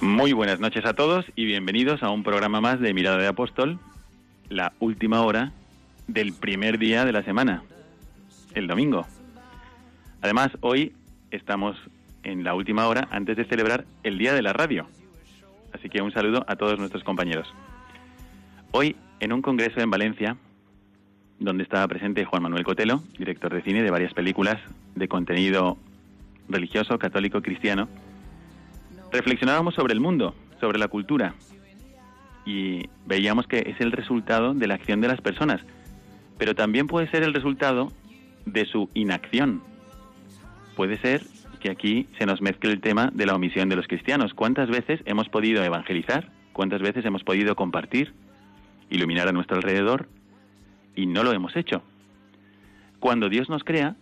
Muy buenas noches a todos y bienvenidos a un programa más de Mirada de Apóstol, la última hora del primer día de la semana, el domingo. Además, hoy estamos en la última hora antes de celebrar el Día de la Radio. Así que un saludo a todos nuestros compañeros. Hoy, en un congreso en Valencia, donde estaba presente Juan Manuel Cotelo, director de cine de varias películas de contenido religioso, católico, cristiano, reflexionábamos sobre el mundo, sobre la cultura, y veíamos que es el resultado de la acción de las personas, pero también puede ser el resultado de su inacción. Puede ser que aquí se nos mezcle el tema de la omisión de los cristianos. ¿Cuántas veces hemos podido evangelizar? ¿Cuántas veces hemos podido compartir, iluminar a nuestro alrededor? Y no lo hemos hecho. Cuando Dios nos crea,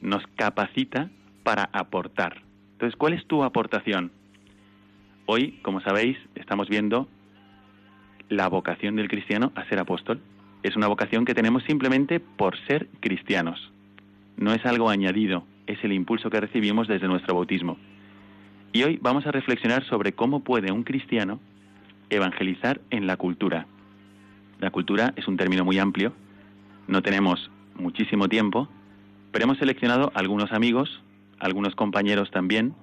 nos capacita para aportar. Entonces, ¿cuál es tu aportación? Hoy, como sabéis, estamos viendo la vocación del cristiano a ser apóstol. Es una vocación que tenemos simplemente por ser cristianos. No es algo añadido, es el impulso que recibimos desde nuestro bautismo. Y hoy vamos a reflexionar sobre cómo puede un cristiano evangelizar en la cultura. La cultura es un término muy amplio, no tenemos muchísimo tiempo, pero hemos seleccionado algunos amigos, algunos compañeros también,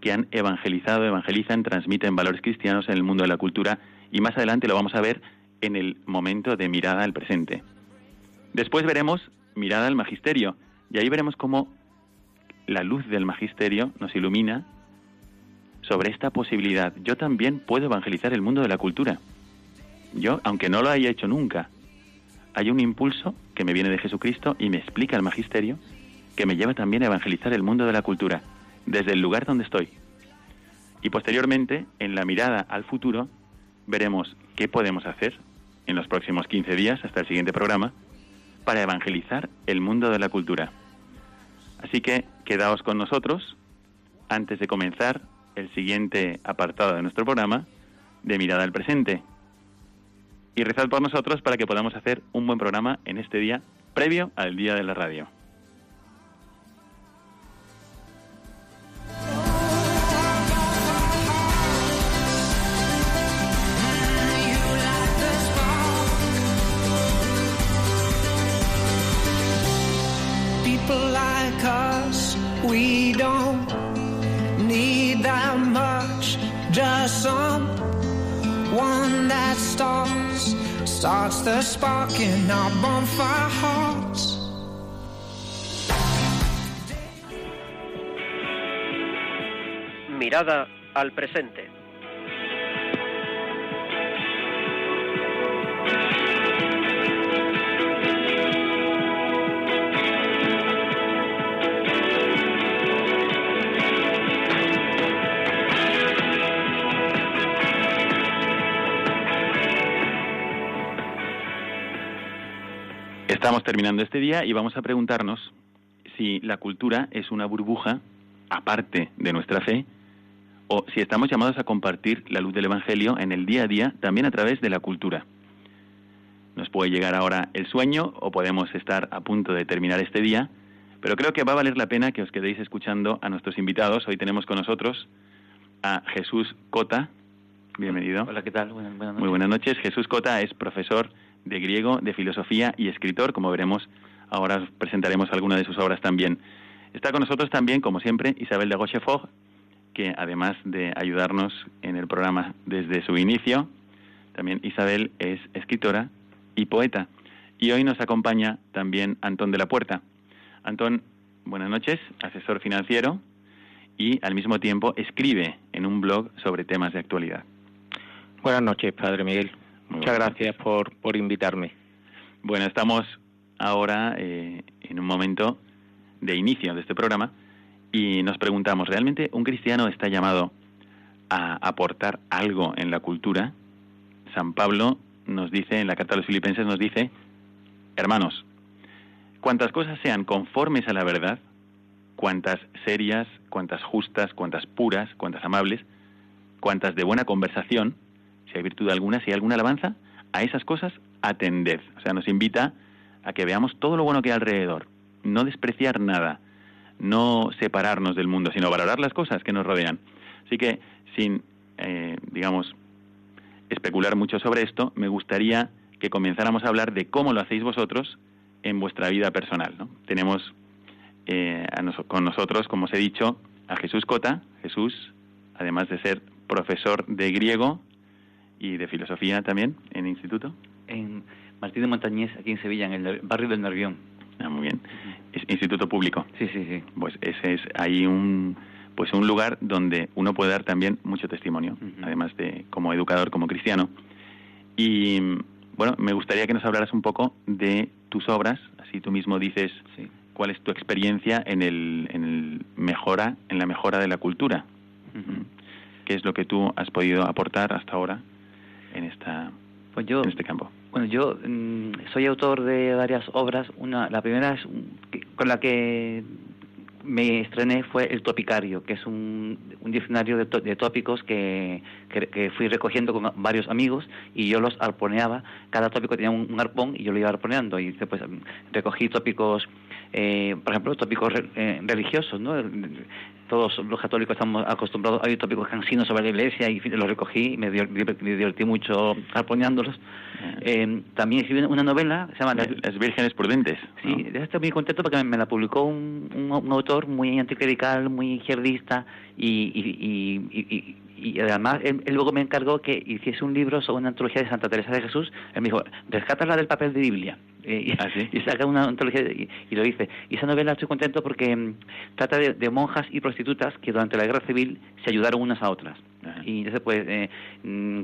que han evangelizado, evangelizan, transmiten valores cristianos en el mundo de la cultura y más adelante lo vamos a ver en el momento de mirada al presente. Después veremos mirada al magisterio y ahí veremos cómo la luz del magisterio nos ilumina sobre esta posibilidad. Yo también puedo evangelizar el mundo de la cultura. Yo, aunque no lo haya hecho nunca, hay un impulso que me viene de Jesucristo y me explica el magisterio que me lleva también a evangelizar el mundo de la cultura desde el lugar donde estoy. Y posteriormente, en la mirada al futuro, veremos qué podemos hacer en los próximos 15 días hasta el siguiente programa para evangelizar el mundo de la cultura. Así que quedaos con nosotros antes de comenzar el siguiente apartado de nuestro programa de mirada al presente. Y rezad por nosotros para que podamos hacer un buen programa en este día previo al día de la radio. People like us, we don't need that much. Just some one that starts, starts the spark in our bonfire hearts. Mirada al presente. Estamos terminando este día y vamos a preguntarnos si la cultura es una burbuja aparte de nuestra fe o si estamos llamados a compartir la luz del Evangelio en el día a día también a través de la cultura. Nos puede llegar ahora el sueño o podemos estar a punto de terminar este día, pero creo que va a valer la pena que os quedéis escuchando a nuestros invitados. Hoy tenemos con nosotros a Jesús Cota. Bienvenido. Hola, ¿qué tal? Buenas, buenas noches. Muy buenas noches. Jesús Cota es profesor de griego, de filosofía y escritor. Como veremos, ahora os presentaremos alguna de sus obras también. Está con nosotros también, como siempre, Isabel de Rochefort, que además de ayudarnos en el programa desde su inicio, también Isabel es escritora y poeta. Y hoy nos acompaña también Antón de la Puerta. Antón, buenas noches, asesor financiero y al mismo tiempo escribe en un blog sobre temas de actualidad. Buenas noches, Padre Miguel. Muchas gracias por, por invitarme. Bueno, estamos ahora eh, en un momento de inicio de este programa y nos preguntamos, ¿realmente un cristiano está llamado a aportar algo en la cultura? San Pablo nos dice, en la carta a los filipenses nos dice, hermanos, cuantas cosas sean conformes a la verdad, cuantas serias, cuantas justas, cuantas puras, cuantas amables, cuantas de buena conversación, si hay virtud alguna, si hay alguna alabanza, a esas cosas atended. O sea, nos invita a que veamos todo lo bueno que hay alrededor, no despreciar nada, no separarnos del mundo, sino valorar las cosas que nos rodean. Así que, sin, eh, digamos, especular mucho sobre esto, me gustaría que comenzáramos a hablar de cómo lo hacéis vosotros en vuestra vida personal. Tenemos eh, con nosotros, como os he dicho, a Jesús Cota. Jesús, además de ser profesor de griego y de filosofía también en el instituto. En Martín de Montañés, aquí en Sevilla, en el barrio del Nervión. Ah, muy bien. Es instituto público. Sí, sí, sí. Pues ese es ahí un pues un lugar donde uno puede dar también mucho testimonio, además de como educador, como cristiano. Y bueno, me gustaría que nos hablaras un poco de tus obras, así tú mismo dices cuál es tu experiencia en el, en el mejora, en la mejora de la cultura. ¿Qué es lo que tú has podido aportar hasta ahora en esta pues yo, en este campo? Bueno, yo mm, soy autor de varias obras. Una, la primera es con la que me estrené fue El Topicario, que es un, diccionario de, tópicos que, que, fui recogiendo con varios amigos y yo los arponeaba. Cada tópico tenía un, arpón y yo lo iba arponeando. Y después recogí tópicos, eh, por ejemplo, tópicos eh, religiosos, ¿no? Todos los católicos estamos acostumbrados, hay tópicos cansinos sobre la iglesia y los recogí y me, divertí mucho arponeándolos. Eh, también escribí una novela, se llama Las, Vírgenes Prudentes. Sí, estoy muy contento porque me, la publicó un, un, autor muy anticlerical, muy izquierdista y, y, y, además él, luego me encargó que hiciese un libro sobre una antología de Santa Teresa de Jesús. Él me dijo, rescátala del papel de Biblia. Eh, ¿Ah, y, saca una antología y, lo dice. Y esa novela estoy contento porque mm, trata de, monjas y prostitutas que durante la guerra civil se ayudaron unas a otras. Y entonces pues eh, mm,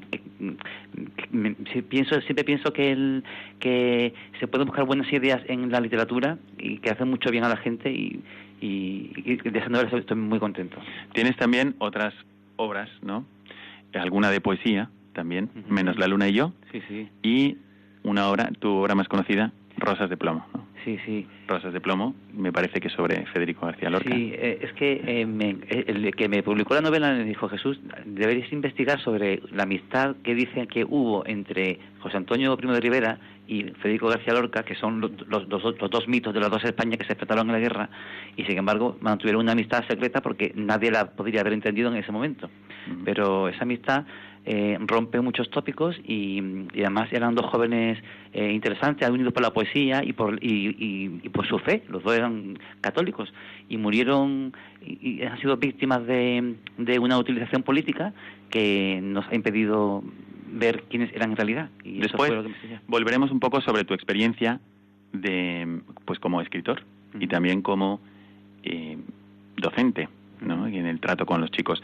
mm, pienso siempre pienso que el, que se pueden buscar buenas ideas en la literatura y que hacen mucho bien a la gente y, y, de esa novela estoy muy contento. Tienes también otras obras, ¿no? Alguna de poesía también, menos La Luna y yo. Sí, sí. Y una obra, tu obra más conocida, Rosas de Plomo. ¿no? Sí, sí. Rosas de Plomo, me parece que sobre Federico García Lorca. Sí, eh, es que eh, eh, el que me publicó la novela me dijo, Jesús, deberías investigar sobre la amistad que dicen que hubo entre José Antonio Primo de Rivera y Federico García Lorca, que son los, los, dos mitos de las dos Españas que se enfrentaron en la guerra, y sin embargo mantuvieron una amistad secreta porque nadie la podría haber entendido en ese momento. Pero esa amistad eh, rompe muchos tópicos y, además eran dos jóvenes eh, interesantes, unidos por la poesía y por, y, por su fe, los dos eran católicos y murieron y, han sido víctimas de, de una utilización política que nos ha impedido ver quiénes eran en realidad. Y Después volveremos un poco sobre tu experiencia de pues como escritor y también como eh, docente ¿no? en el trato con los chicos.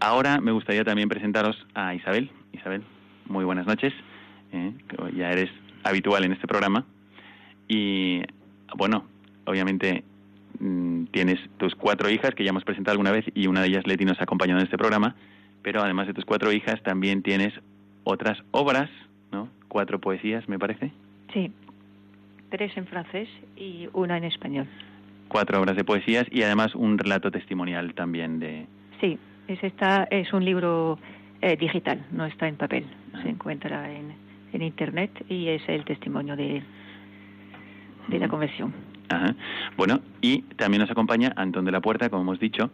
Ahora me gustaría también presentaros a Isabel. Isabel, muy buenas noches. ¿eh? ya eres habitual en este programa. Y bueno, obviamente mm, tienes tus cuatro hijas que ya hemos presentado alguna vez y una de ellas Leti nos ha acompañado en este programa. Pero además de tus cuatro hijas también tienes otras obras, ¿no? Cuatro poesías, me parece. Sí, tres en francés y una en español. Cuatro obras de poesías y además un relato testimonial también de... Sí, es, esta, es un libro eh, digital, no está en papel. Se encuentra en, en Internet y es el testimonio de, de la convención. Ajá. Bueno, y también nos acompaña Antón de la Puerta, como hemos dicho,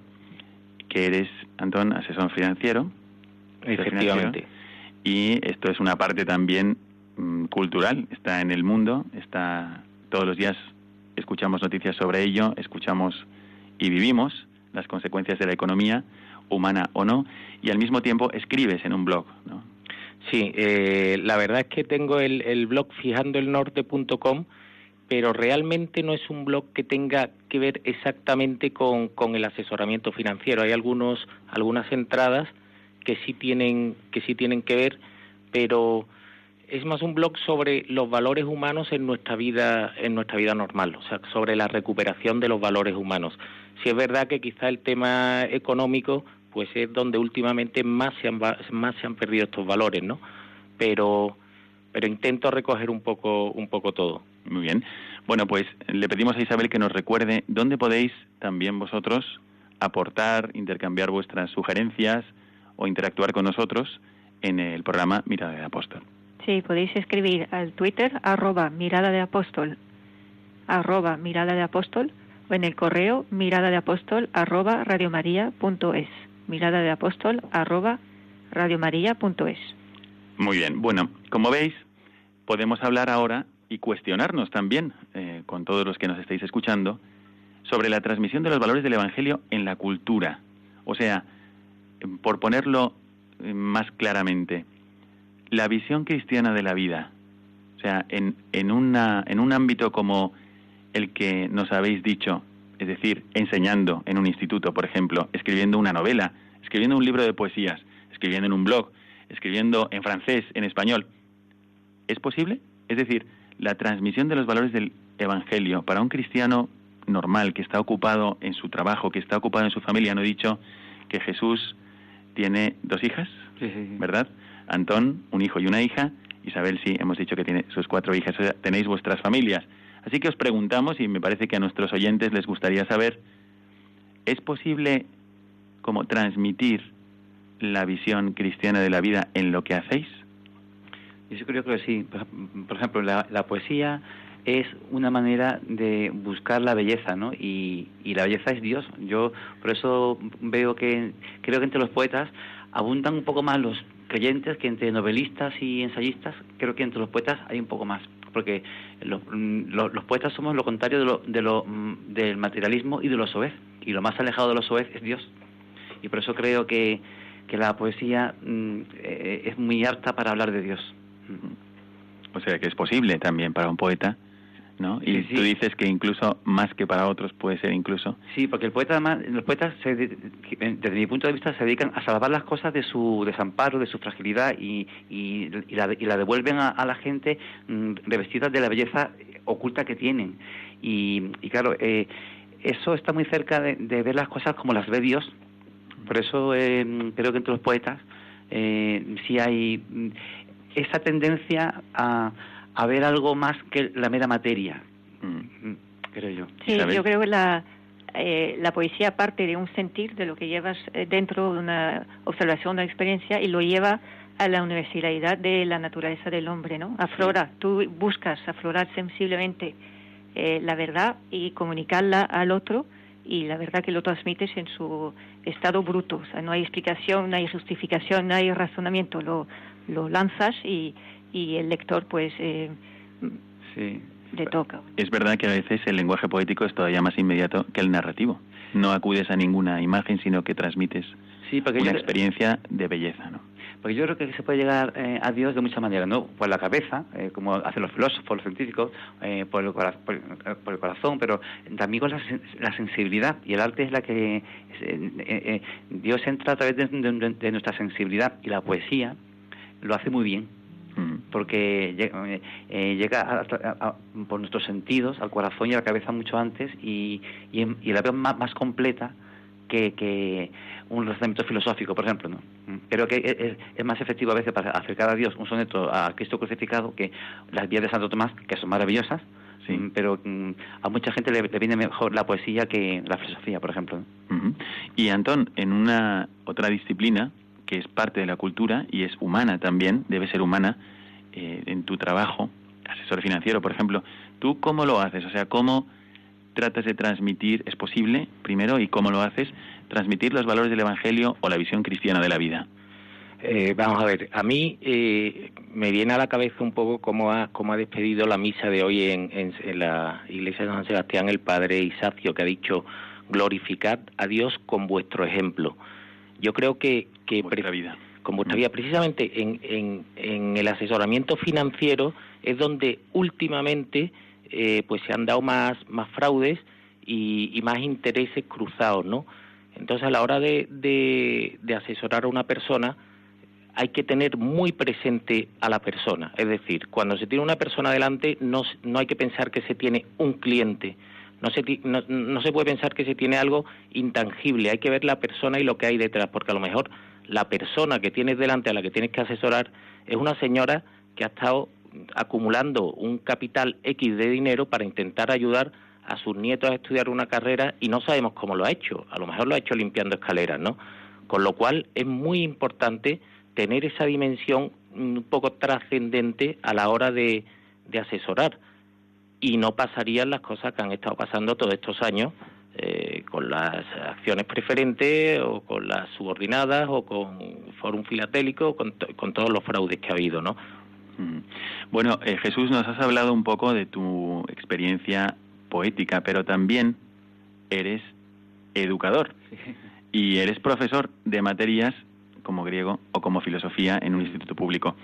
que eres, Antón, asesor financiero. Efectivamente. y esto es una parte también mm, cultural, está en el mundo, está todos los días escuchamos noticias sobre ello, escuchamos y vivimos, las consecuencias de la economía, humana o no, y al mismo tiempo escribes en un blog, ¿no? Sí, eh, la verdad es que tengo el, el blog fijandoelnorte.com, pero realmente no es un blog que tenga que ver exactamente con, con el asesoramiento financiero. Hay algunos, algunas entradas que sí tienen, que sí tienen que ver, pero es más un blog sobre los valores humanos en nuestra vida, en nuestra vida normal, o sea, sobre la recuperación de los valores humanos. Si es verdad que quizá el tema económico, pues es donde últimamente más se han, más se han perdido estos valores, ¿no? Pero, pero intento recoger un poco, un poco todo. Muy bien. Bueno, pues le pedimos a Isabel que nos recuerde dónde podéis también vosotros aportar, intercambiar vuestras sugerencias o interactuar con nosotros en el programa Mirada de Apóstol. Sí, podéis escribir al Twitter arroba mirada de apóstol arroba mirada de apóstol o en el correo mirada de apóstol arroba radiomaria.es mirada de apóstol arroba radiomaria.es Muy bien, bueno, como veis, podemos hablar ahora y cuestionarnos también, eh, con todos los que nos estáis escuchando, sobre la transmisión de los valores del Evangelio en la cultura. O sea, por ponerlo eh, más claramente, la visión cristiana de la vida, o sea, en, en, una, en un ámbito como el que nos habéis dicho, es decir, enseñando en un instituto, por ejemplo, escribiendo una novela, escribiendo un libro de poesías, escribiendo en un blog, escribiendo en francés, en español, ¿es posible? Es decir, la transmisión de los valores del Evangelio para un cristiano normal que está ocupado en su trabajo, que está ocupado en su familia, no he dicho que Jesús tiene dos hijas, ¿verdad? Antón, un hijo y una hija. Isabel, sí, hemos dicho que tiene sus cuatro hijas. tenéis vuestras familias. Así que os preguntamos, y me parece que a nuestros oyentes les gustaría saber, ¿es posible como transmitir la visión cristiana de la vida en lo que hacéis? Yo creo que sí. Por ejemplo, la, poesía es una manera de buscar la belleza, ¿no? Y, la belleza es Dios. Yo por eso veo que creo que entre los poetas abundan un poco más los creyentes que entre novelistas y ensayistas, creo que entre los poetas hay un poco más, porque los, los, poetas somos lo contrario de lo, de lo, mm, del materialismo y de los soez, y lo más alejado de los soez es Dios. Y por eso creo que, que la poesía mm, eh, es muy apta para hablar de Dios. O sea que es posible también para un poeta ¿no? Y tú dices que incluso más que para otros puede ser incluso. Sí, porque el poeta además, los poetas, desde mi punto de vista, se dedican a salvar las cosas de su desamparo, de su fragilidad y, y, la, devuelven a, la gente mm, revestidas de la belleza oculta que tienen. Y, claro, eh, eso está muy cerca de, ver las cosas como las ve Dios. Por eso eh, creo que entre los poetas eh, sí hay mm, esa tendencia a a ver algo más que la mera materia, mm. Mm, creo yo. Sí, yo creo que la, eh, la poesía parte de un sentir, de lo que llevas eh, dentro de una observación, una experiencia, y lo lleva a la universalidad de la naturaleza del hombre, ¿no? Aflora, tú buscas aflorar sensiblemente eh, la verdad y comunicarla al otro, y la verdad que lo transmites en su estado bruto, o sea, no hay explicación, no hay justificación, no hay razonamiento, lo, lo lanzas y, y el lector pues eh, le toca. Es verdad que a veces el lenguaje poético es todavía más inmediato que el narrativo. No acudes a ninguna imagen, sino que transmites una experiencia de belleza, ¿no? Porque yo creo que se puede llegar eh, a Dios de muchas maneras, ¿no? Por la cabeza, eh, como hacen los filósofos, los científicos, por, el por, el corazón, pero también con la, sensibilidad. Y el arte es la que... Dios entra a través de nuestra sensibilidad y la poesía lo hace muy bien porque eh, llega por nuestros sentidos al corazón y a la cabeza mucho antes y, y, la veo más, completa que, que, un razonamiento filosófico, por ejemplo. ¿no? Creo que es, más efectivo a veces para acercar a Dios un soneto a Cristo crucificado que las vías de Santo Tomás, que son maravillosas, sí. pero mm, a mucha gente le, viene mejor la poesía que la filosofía, por ejemplo. Y Antón, en una otra disciplina que es parte de la cultura y es humana también, debe ser humana, eh, en tu trabajo, asesor financiero, por ejemplo, ¿tú cómo lo haces? O sea, ¿cómo tratas de transmitir, es posible, primero, y cómo lo haces, transmitir los valores del Evangelio o la visión cristiana de la vida? Eh, vamos a ver, a mí eh, me viene a la cabeza un poco cómo ha, cómo ha despedido la misa de hoy en, en, la iglesia de San Sebastián el padre Isacio, que ha dicho glorificad a Dios con vuestro ejemplo. Yo creo que, que Vuestra vida. con vuestra vida, precisamente en, en, en el asesoramiento financiero es donde últimamente eh, pues se han dado más, más fraudes y, y más intereses cruzados, ¿no? Entonces a la hora de, de, de asesorar a una persona hay que tener muy presente a la persona. Es decir, cuando se tiene una persona delante no, no hay que pensar que se tiene un cliente, no se, no, no se puede pensar que se tiene algo intangible, hay que ver la persona y lo que hay detrás, porque a lo mejor la persona que tienes delante a la que tienes que asesorar es una señora que ha estado acumulando un capital X de dinero para intentar ayudar a sus nietos a estudiar una carrera y no sabemos cómo lo ha hecho, a lo mejor lo ha hecho limpiando escaleras, ¿no? Con lo cual es muy importante tener esa dimensión un poco trascendente a la hora de, asesorar y no pasarían las cosas que han estado pasando todos estos años eh, con las acciones preferentes o con las subordinadas o con Forum Filatélico, con todos los fraudes que ha habido, ¿no? Mm. Bueno, eh, Jesús, nos has hablado un poco de tu experiencia poética, pero también eres educador y eres profesor de materias como griego o como filosofía en un instituto público.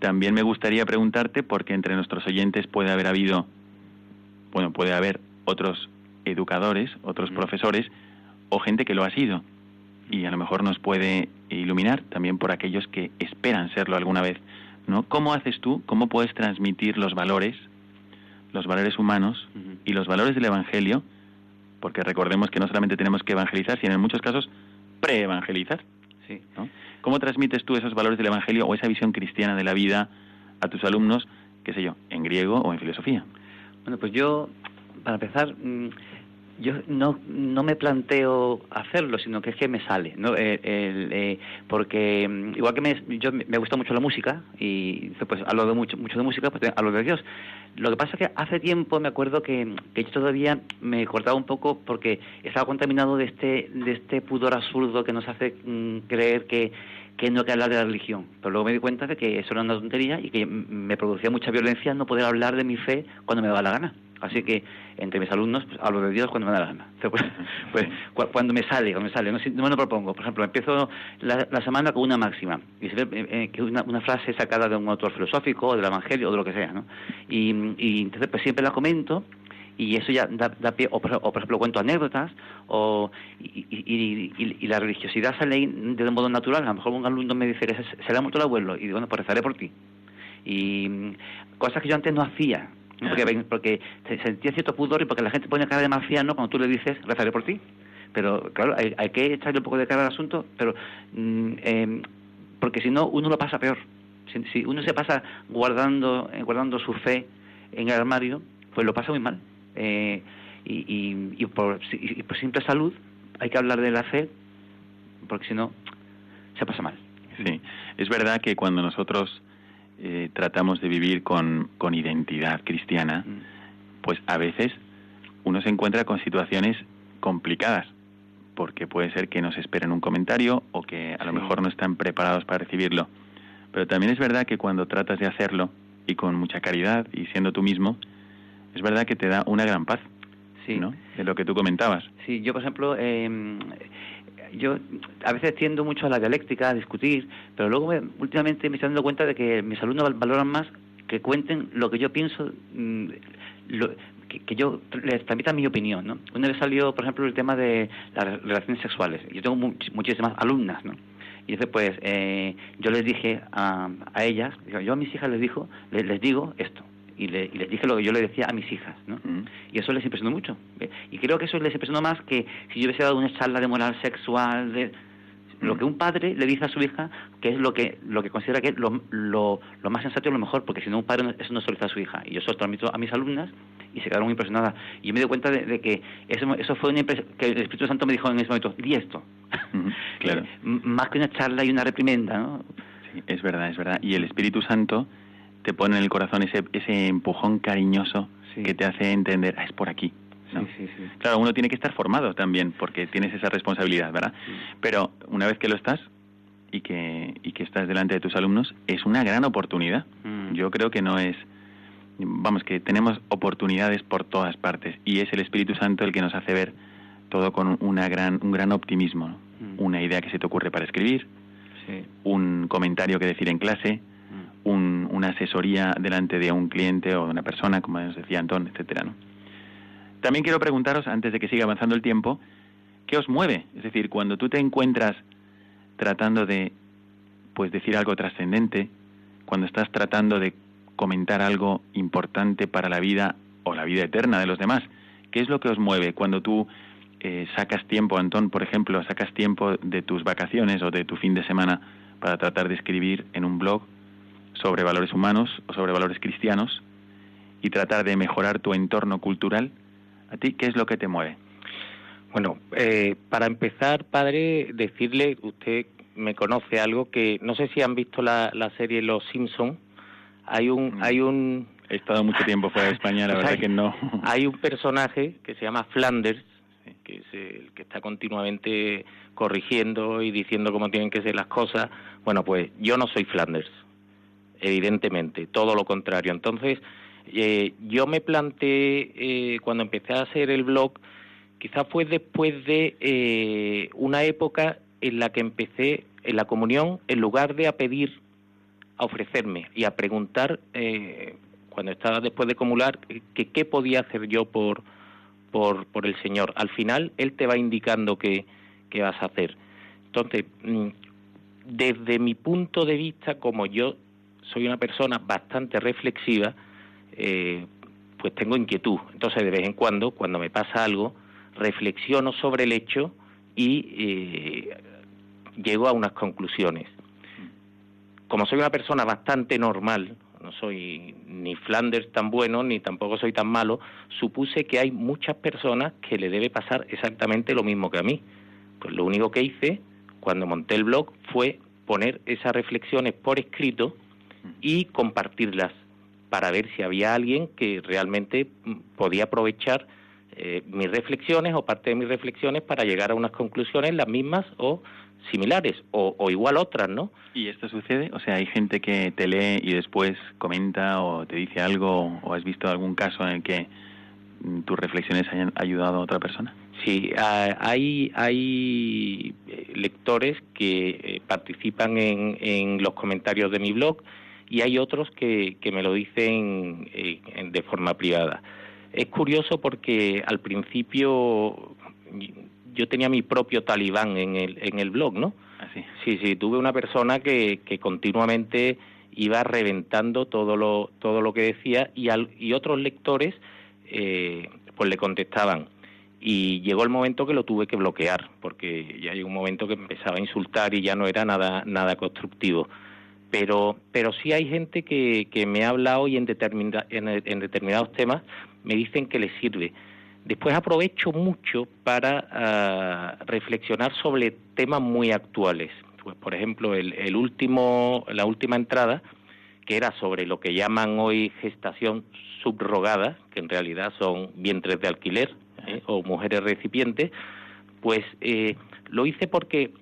También me gustaría preguntarte, porque entre nuestros oyentes puede haber habido, bueno, puede haber otros educadores, otros Mm. profesores o gente que lo ha sido y a lo mejor nos puede iluminar también por aquellos que esperan serlo alguna vez, ¿no? ¿Cómo haces tú, cómo puedes transmitir los valores, los valores humanos y los valores del evangelio? Porque recordemos que no solamente tenemos que evangelizar, sino en muchos casos pre-evangelizar, Sí. ¿no? ¿Cómo transmites tú esos valores del evangelio o esa visión cristiana de la vida a tus alumnos, qué sé yo, en griego o en filosofía? Bueno, pues yo, para empezar, mm, yo no, no me planteo hacerlo, sino que es que me sale, ¿no? El- el, eh, porque mm, igual que me, yo me gusta mucho la música y pues hablo de mucho, mucho de música, pues hablo de Dios. Lo que pasa es que hace tiempo me acuerdo que, que yo todavía me cortaba un poco porque estaba contaminado de este, de este pudor absurdo que nos hace mm, creer que, que no hay que hablar de la religión. Pero luego me di cuenta de que eso era una tontería y que me producía mucha violencia no poder hablar de mi fe cuando me da la gana. Así que entre mis alumnos pues, hablo de Dios cuando me da la gana. Pues, pues, cu- cuando me sale, cuando me sale. No, Si- no me lo propongo. Por ejemplo, empiezo la, la semana con una máxima. Y se ve, eh, eh, que una, una frase sacada de un autor filosófico o del Evangelio o de lo que sea. ¿no? Y, y entonces pues siempre la comento y eso ya da, da pie, o por, o por ejemplo cuento anécdotas, o, y, y, y- la religiosidad sale de un modo natural. A lo mejor un alumno me dice se, le ha muerto el abuelo, y digo, bueno, pues rezaré por ti. Y mm, cosas que yo antes no hacía, ¿no? porque, ven- porque se- sentía cierto pudor y porque la gente pone cara de marciano cuando tú le dices, rezaré por ti. Pero claro, hay, hay que echarle un poco de cara al asunto, pero mm, em, porque si no, uno lo pasa peor. Si, si uno se pasa guardando, eh, guardando su fe en el armario, pues lo pasa muy mal. Eh, y, y, y por, y- por simple salud hay que hablar de la fe, porque si no, se pasa mal. Sí, es verdad que cuando nosotros eh, tratamos de vivir con, con identidad cristiana, Mm. pues a veces uno se encuentra con situaciones complicadas, porque puede ser que nos esperen un comentario o que a lo mejor no están preparados para recibirlo. Pero también es verdad que cuando tratas de hacerlo y con mucha caridad y siendo tú mismo, es verdad que te da una gran paz, Sí. ¿no? De lo que tú comentabas. Sí, yo por ejemplo, eh, yo a veces tiendo mucho a la dialéctica, a discutir, pero luego me- últimamente me estoy dando cuenta de que mis alumnos val- valoran más que cuenten lo que yo pienso, mm, lo- que, que yo les transmita mi opinión, ¿no? Una vez salió, por ejemplo, el tema de las re- relaciones sexuales. Yo tengo much- muchísimas alumnas, ¿no? Y entonces, pues, eh, yo les dije a, a ellas, yo yo a mis hijas les dijo, les, les digo esto. Y, le- y les dije lo que yo le decía a mis hijas, ¿no? Mm. Y eso les impresionó mucho. Y creo que eso les impresionó más que si yo hubiese dado una charla de moral sexual, de lo que un padre le dice a su hija, que es lo que lo que considera que es lo, lo, lo más sensato y lo mejor, porque si no un padre no- eso no se lo dice a su hija. Y yo eso lo transmito a mis alumnas y se quedaron muy impresionadas. Y yo me di cuenta de, de que eso, eso fue una que el Espíritu Santo me dijo en ese momento, di esto. Ujú, claro. Eh, más que una charla y una reprimenda, ¿no? Sí, es verdad, es verdad. Y el Espíritu Santo te pone en el corazón ese, ese empujón cariñoso Sí. que te hace entender, ah, es por aquí. ¿no? Sí, sí, sí. Claro, uno tiene que estar formado también, porque tienes esa responsabilidad, ¿verdad? Pero una vez que lo estás y que, y que estás delante de tus alumnos, es una gran oportunidad. Mm. Yo creo que no es... Vamos, que tenemos oportunidades por todas partes y es el Espíritu Santo el que nos hace ver todo con una gran, un gran optimismo. ¿no? Mm. Una idea que se te ocurre para escribir, Sí. un comentario que decir en clase. Un- una asesoría delante de un cliente o de una persona, como nos decía Antón, etcétera, ¿no? También quiero preguntaros, antes de que siga avanzando el tiempo, ¿qué os mueve? Es decir, cuando tú te encuentras tratando de pues decir algo trascendente, cuando estás tratando de comentar algo importante para la vida o la vida eterna de los demás, ¿qué es lo que os mueve cuando tú eh, sacas tiempo, Antón, por ejemplo, sacas tiempo de tus vacaciones o de tu fin de semana para tratar de escribir en un blog sobre valores humanos o sobre valores cristianos y tratar de mejorar tu entorno cultural? ¿A ti qué es lo que te mueve? Bueno, eh, para empezar, padre, decirle, usted me conoce algo que no sé si han visto la, la serie Los Simpson. Hay un, Mm. hay un, He estado mucho tiempo fuera de España, la verdad que no. hay un personaje que se llama Flanders, que es el que está continuamente corrigiendo y diciendo cómo tienen que ser las cosas. Bueno, pues yo no soy Flanders, evidentemente, todo lo contrario. Entonces, eh, yo me planteé eh, cuando empecé a hacer el blog, quizás fue después de eh, una época en la que empecé en la comunión, en lugar de a pedir, a ofrecerme y a preguntar, eh, cuando estaba después de comulgar, eh, que qué podía hacer yo por, por, por el Señor. Al final, Él te va indicando qué, qué vas a hacer. Entonces, mm, desde mi punto de vista, como yo soy una persona bastante reflexiva, eh, pues tengo inquietud. Entonces, de vez en cuando, cuando me pasa algo, reflexiono sobre el hecho y eh, llego a unas conclusiones. Como soy una persona bastante normal, no soy ni Flanders tan bueno, ni tampoco soy tan malo, supuse que hay muchas personas que le debe pasar exactamente lo mismo que a mí. Pues lo único que hice cuando monté el blog fue poner esas reflexiones por escrito y compartirlas para ver si había alguien que realmente mm, podía aprovechar eh, mis reflexiones o parte de mis reflexiones para llegar a unas conclusiones las mismas o similares o, o igual otras, ¿no? ¿Y esto sucede? O sea, ¿hay gente que te lee y después comenta o te dice algo o has visto algún caso en el que mm, tus reflexiones hayan ayudado a otra persona? Sí, hay, hay eh, lectores que eh, participan en, en los comentarios de mi blog y hay otros que, que me lo dicen eh, de forma privada. Es curioso porque al principio yo tenía mi propio talibán en el, en el blog, ¿no? Así. Sí, sí, tuve una persona que, que continuamente iba reventando todo lo, todo lo que decía y, al- y otros lectores eh, pues le contestaban. Y llegó el momento que lo tuve que bloquear, porque ya llegó un momento que empezaba a insultar y ya no era nada, nada constructivo. Pero, pero sí hay gente que, que me ha hablado y en, en, determinados temas me dicen que les sirve. Después aprovecho mucho para ah, reflexionar sobre temas muy actuales. Pues, por ejemplo, el, el último, la última entrada, que era sobre lo que llaman hoy gestación subrogada, que en realidad son vientres de alquiler ¿eh? o mujeres recipientes, pues eh, lo hice porque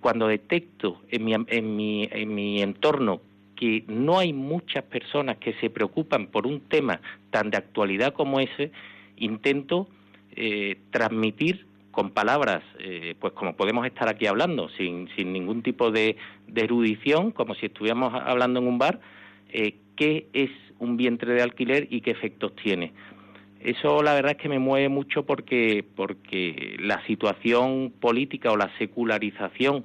cuando detecto en mi, en, mi, en mi entorno que no hay muchas personas que se preocupan por un tema tan de actualidad como ese, intento eh, transmitir con palabras, eh, pues como podemos estar aquí hablando, sin, sin ningún tipo de, de erudición, como si estuviéramos hablando en un bar, eh, qué es un vientre de alquiler y qué efectos tiene. Eso la verdad es que me mueve mucho porque, porque la situación política o la secularización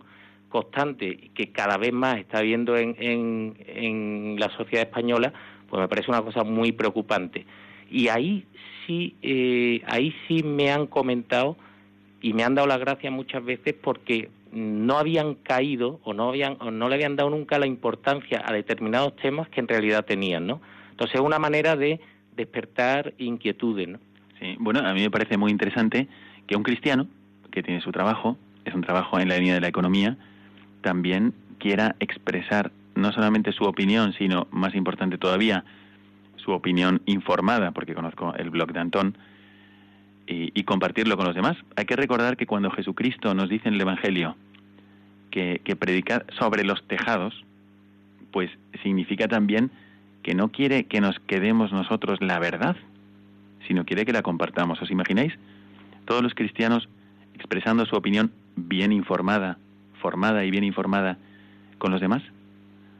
constante que cada vez más está habiendo en, en, en la sociedad española, pues me parece una cosa muy preocupante. Y ahí sí, eh, ahí sí me han comentado y me han dado las gracias muchas veces porque no habían caído o no habían o no le habían dado nunca la importancia a determinados temas que en realidad tenían, ¿no? Entonces es una manera de despertar inquietudes, ¿no? Sí, bueno, a mí me parece muy interesante que un cristiano que tiene su trabajo, es un trabajo en la línea de la economía, también quiera expresar no solamente su opinión, sino, más importante todavía, su opinión informada, porque conozco el blog de Antón, y, compartirlo con los demás. Hay que recordar que cuando Jesucristo nos dice en el Evangelio que, que predicar sobre los tejados, pues significa también que no quiere que nos quedemos nosotros la verdad, sino quiere que la compartamos. ¿Os imagináis? todos los cristianos expresando su opinión bien informada, formada y bien informada con los demás,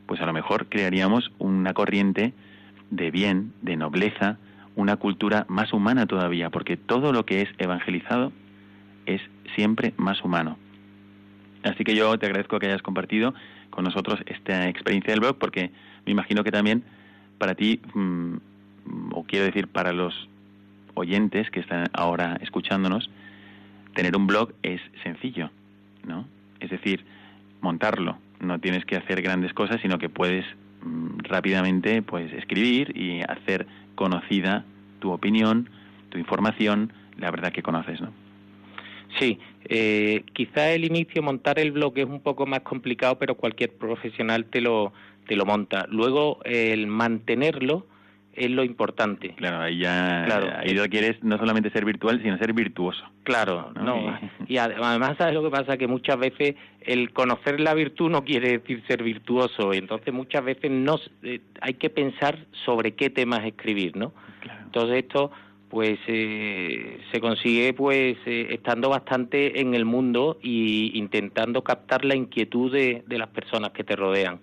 pues a lo mejor crearíamos una corriente de bien, de nobleza, una cultura más humana todavía, porque todo lo que es evangelizado es siempre más humano. Así que yo te agradezco que hayas compartido con nosotros esta experiencia del blog, porque me imagino que también para ti, mm, o quiero decir para los oyentes que están ahora escuchándonos, tener un blog es sencillo, ¿no? Es decir, montarlo. No tienes que hacer grandes cosas, sino que puedes mm, rápidamente pues escribir y hacer conocida tu opinión, tu información, la verdad que conoces, ¿no? Sí, eh, quizá el inicio, montar el blog es un poco más complicado, pero cualquier profesional te lo, te lo monta. Luego, el mantenerlo es lo importante. Claro, ahí ya claro. ahí lo quieres no solamente ser virtual, sino ser virtuoso. Claro, no. Y... además, ¿sabes lo que pasa? Que muchas veces el conocer la virtud no quiere decir ser virtuoso. Entonces, muchas veces no eh, hay que pensar sobre qué temas escribir, ¿no? Claro. Entonces, esto pues eh, se consigue pues eh, estando bastante en el mundo y intentando captar la inquietud de, de las personas que te rodean.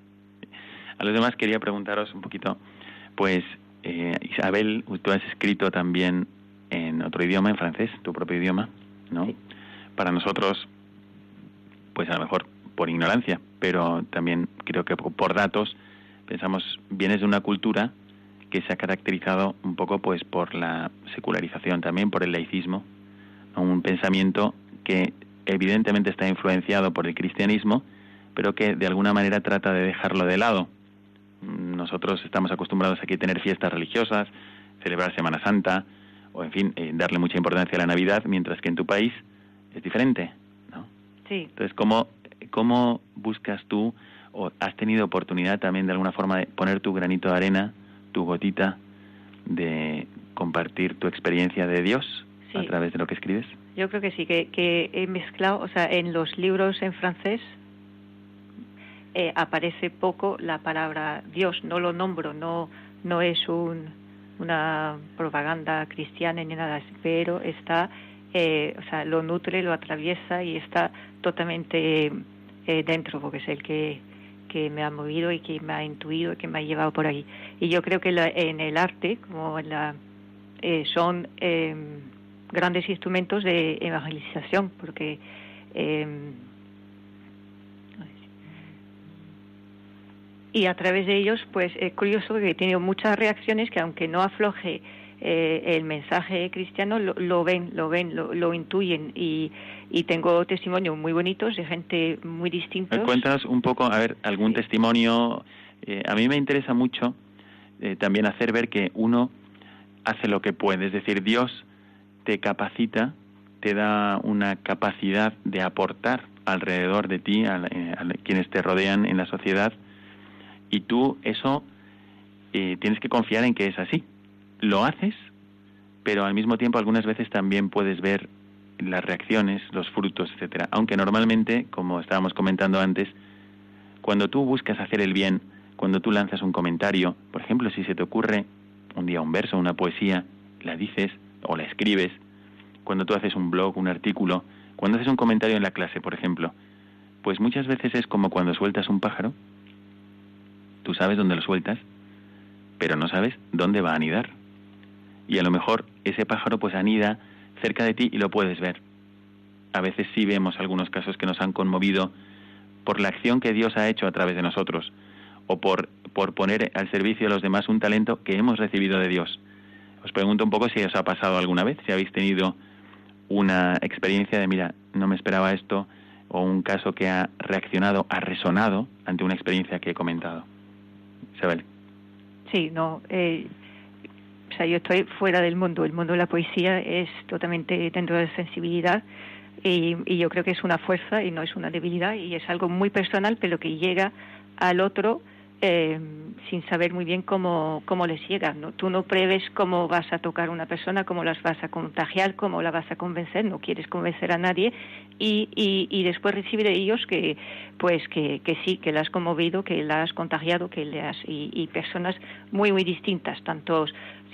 A los demás quería preguntaros un poquito, pues eh, Isabel, tú has escrito también en otro idioma, en francés, tu propio idioma, ¿no? Para nosotros, pues a lo mejor por ignorancia, pero también creo que por datos, pensamos, vienes de una cultura que se ha caracterizado un poco pues por la secularización también, por el laicismo, un pensamiento que evidentemente está influenciado por el cristianismo, pero que de alguna manera trata de dejarlo de lado. Nosotros estamos acostumbrados aquí a tener fiestas religiosas, celebrar Semana Santa, o en fin, eh, darle mucha importancia a la Navidad, mientras que en tu país es diferente, ¿no? Sí. Entonces, ¿cómo, cómo buscas tú, o has tenido oportunidad también de alguna forma de poner tu granito de arena tu gotita de compartir tu experiencia de Dios a través de lo que escribes? Yo creo que sí, que, que he mezclado, o sea, en los libros en francés eh, aparece poco la palabra Dios, no lo nombro, no, no es un, una propaganda cristiana ni nada, pero está, eh, o sea, lo nutre, lo atraviesa y está totalmente eh, dentro, porque es el que que me ha movido y que me ha intuido y que me ha llevado por ahí. Y yo creo que en el arte, como en la, eh, son eh, grandes instrumentos de evangelización, porque eh, y a través de ellos, pues es curioso que he tenido muchas reacciones que aunque no afloje eh, el mensaje cristiano lo, lo, ven, lo ven, lo, lo intuyen y, y, tengo testimonios muy bonitos de gente muy distinta. cuentas un poco, a ver, algún testimonio? Eh, a mí me interesa mucho eh, también hacer ver que uno hace lo que puede, es decir, Dios te capacita, te da una capacidad de aportar alrededor de ti, a, a quienes te rodean en la sociedad, y tú eso tienes que confiar en que es así lo haces, pero al mismo tiempo algunas veces también puedes ver las reacciones, los frutos, etcétera. Aunque normalmente, como estábamos comentando antes, cuando tú buscas hacer el bien, cuando tú lanzas un comentario, por ejemplo, si se te ocurre un día un verso, una poesía, la dices o la escribes, cuando tú haces un blog, un artículo, cuando haces un comentario en la clase, por ejemplo, pues muchas veces es como cuando sueltas un pájaro, tú sabes dónde lo sueltas, pero no sabes dónde va a anidar y a lo mejor ese pájaro pues anida cerca de ti y lo puedes ver. A veces sí vemos algunos casos que nos han conmovido por la acción que Dios ha hecho a través de nosotros o por, por poner al servicio de los demás un talento que hemos recibido de Dios. Os pregunto un poco si os ha pasado alguna vez, si habéis tenido una experiencia de, mira, no me esperaba esto, o un caso que ha reaccionado, ha resonado ante una experiencia que he comentado. Isabel. Sí, no, eh, o sea, yo estoy fuera del mundo. El mundo de la poesía es totalmente dentro de la sensibilidad y, y, yo creo que es una fuerza y no es una debilidad y es algo muy personal, pero que llega al otro eh, sin saber muy bien cómo, cómo les llega. ¿no? Tú no prevés cómo vas a tocar a una persona, cómo las vas a contagiar, cómo la vas a convencer, no quieres convencer a nadie y, y, después recibir de ellos que pues que, que sí que la has conmovido que la has contagiado que le has y, y personas muy muy distintas tanto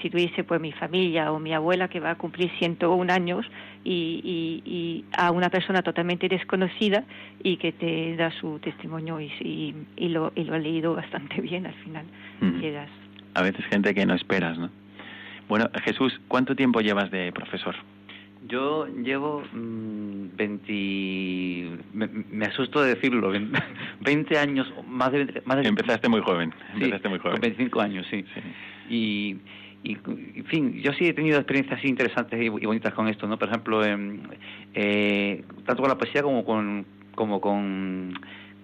si tuviese pues mi familia o mi abuela que va a cumplir 101 años y, y, a una persona totalmente desconocida y que te da su testimonio y, y, lo, y lo ha leído bastante bien al final. A veces gente que no esperas, ¿no? Bueno, Jesús, ¿cuánto tiempo llevas de profesor? Yo llevo 20, mm, me, asusto de decirlo, 20 años, más de 20, más de Empezaste muy joven, empezaste muy joven. 25 años, sí. Y, y, en fin, yo sí he tenido experiencias así interesantes y, bonitas con esto, ¿no? Por ejemplo, eh, tanto con la poesía como con, como con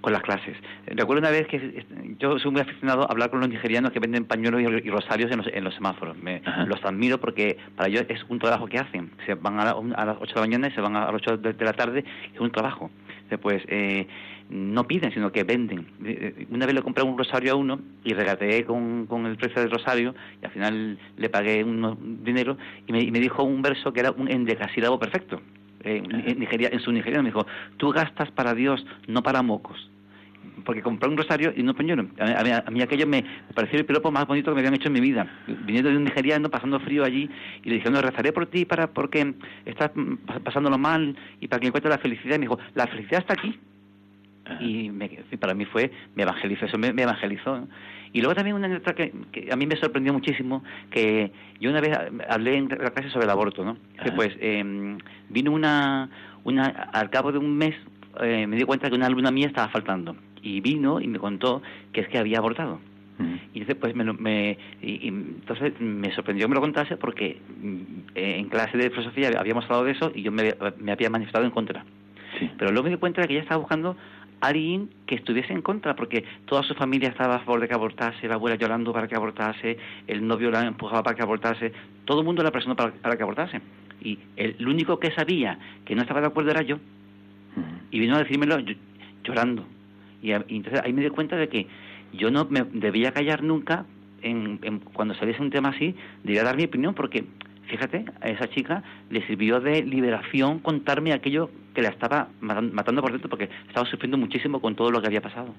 con las clases. Recuerdo una vez que yo soy muy aficionado a hablar con los nigerianos que venden pañuelos y rosarios en los, en los semáforos. Me, los admiro porque para ellos es un trabajo que hacen. Se van a, las 8 de la mañana y se van a las 8 de, la tarde, es un trabajo. Pues eh, no piden, sino que venden. Eh, eh, una vez le compré un rosario a uno y regateé con, con el precio del rosario y al final le pagué un dinero y me, y me dijo un verso que era un endecasílabo perfecto en, Nigeria, en su Nigeria me dijo, tú gastas para Dios, no para mocos. Porque compré un rosario y no pañuelo. A, mí, aquello me pareció el piropo más bonito que me habían hecho en mi vida. Viniendo de un nigeriano, pasando frío allí, y le dije, no, rezaré por ti para porque estás pasándolo mal y para que encuentres la felicidad. Y me dijo, la felicidad está aquí. Y para mí fue, me evangelizó, eso me, evangelizó. Y luego también una letra que, a mí me sorprendió muchísimo, que yo una vez hablé en la clase sobre el aborto, ¿no? Que pues em, vino una, una, al cabo de un mes, eh, me di cuenta que una alumna mía estaba faltando. Y vino y me contó que es que había abortado. Mm. Y después me, me y, entonces me sorprendió que me lo contase porque mm, en clase de filosofía habíamos hablado de eso y yo me, me había manifestado en contra. Pero luego me di cuenta de que ella estaba buscando alguien que estuviese en contra, porque toda su familia estaba a favor de que abortase, la abuela llorando para que abortase, el novio la empujaba para que abortase, todo el mundo la presionó para, que abortase. Y el, único que sabía que no estaba de acuerdo era yo. Y vino a decírmelo llorando. Y, entonces ahí me di cuenta de que yo no me debía callar nunca en, cuando saliese un tema así, debía dar mi opinión, porque fíjate, a esa chica le sirvió de liberación contarme aquello que la estaba matando por dentro porque estaba sufriendo muchísimo con todo lo que había pasado.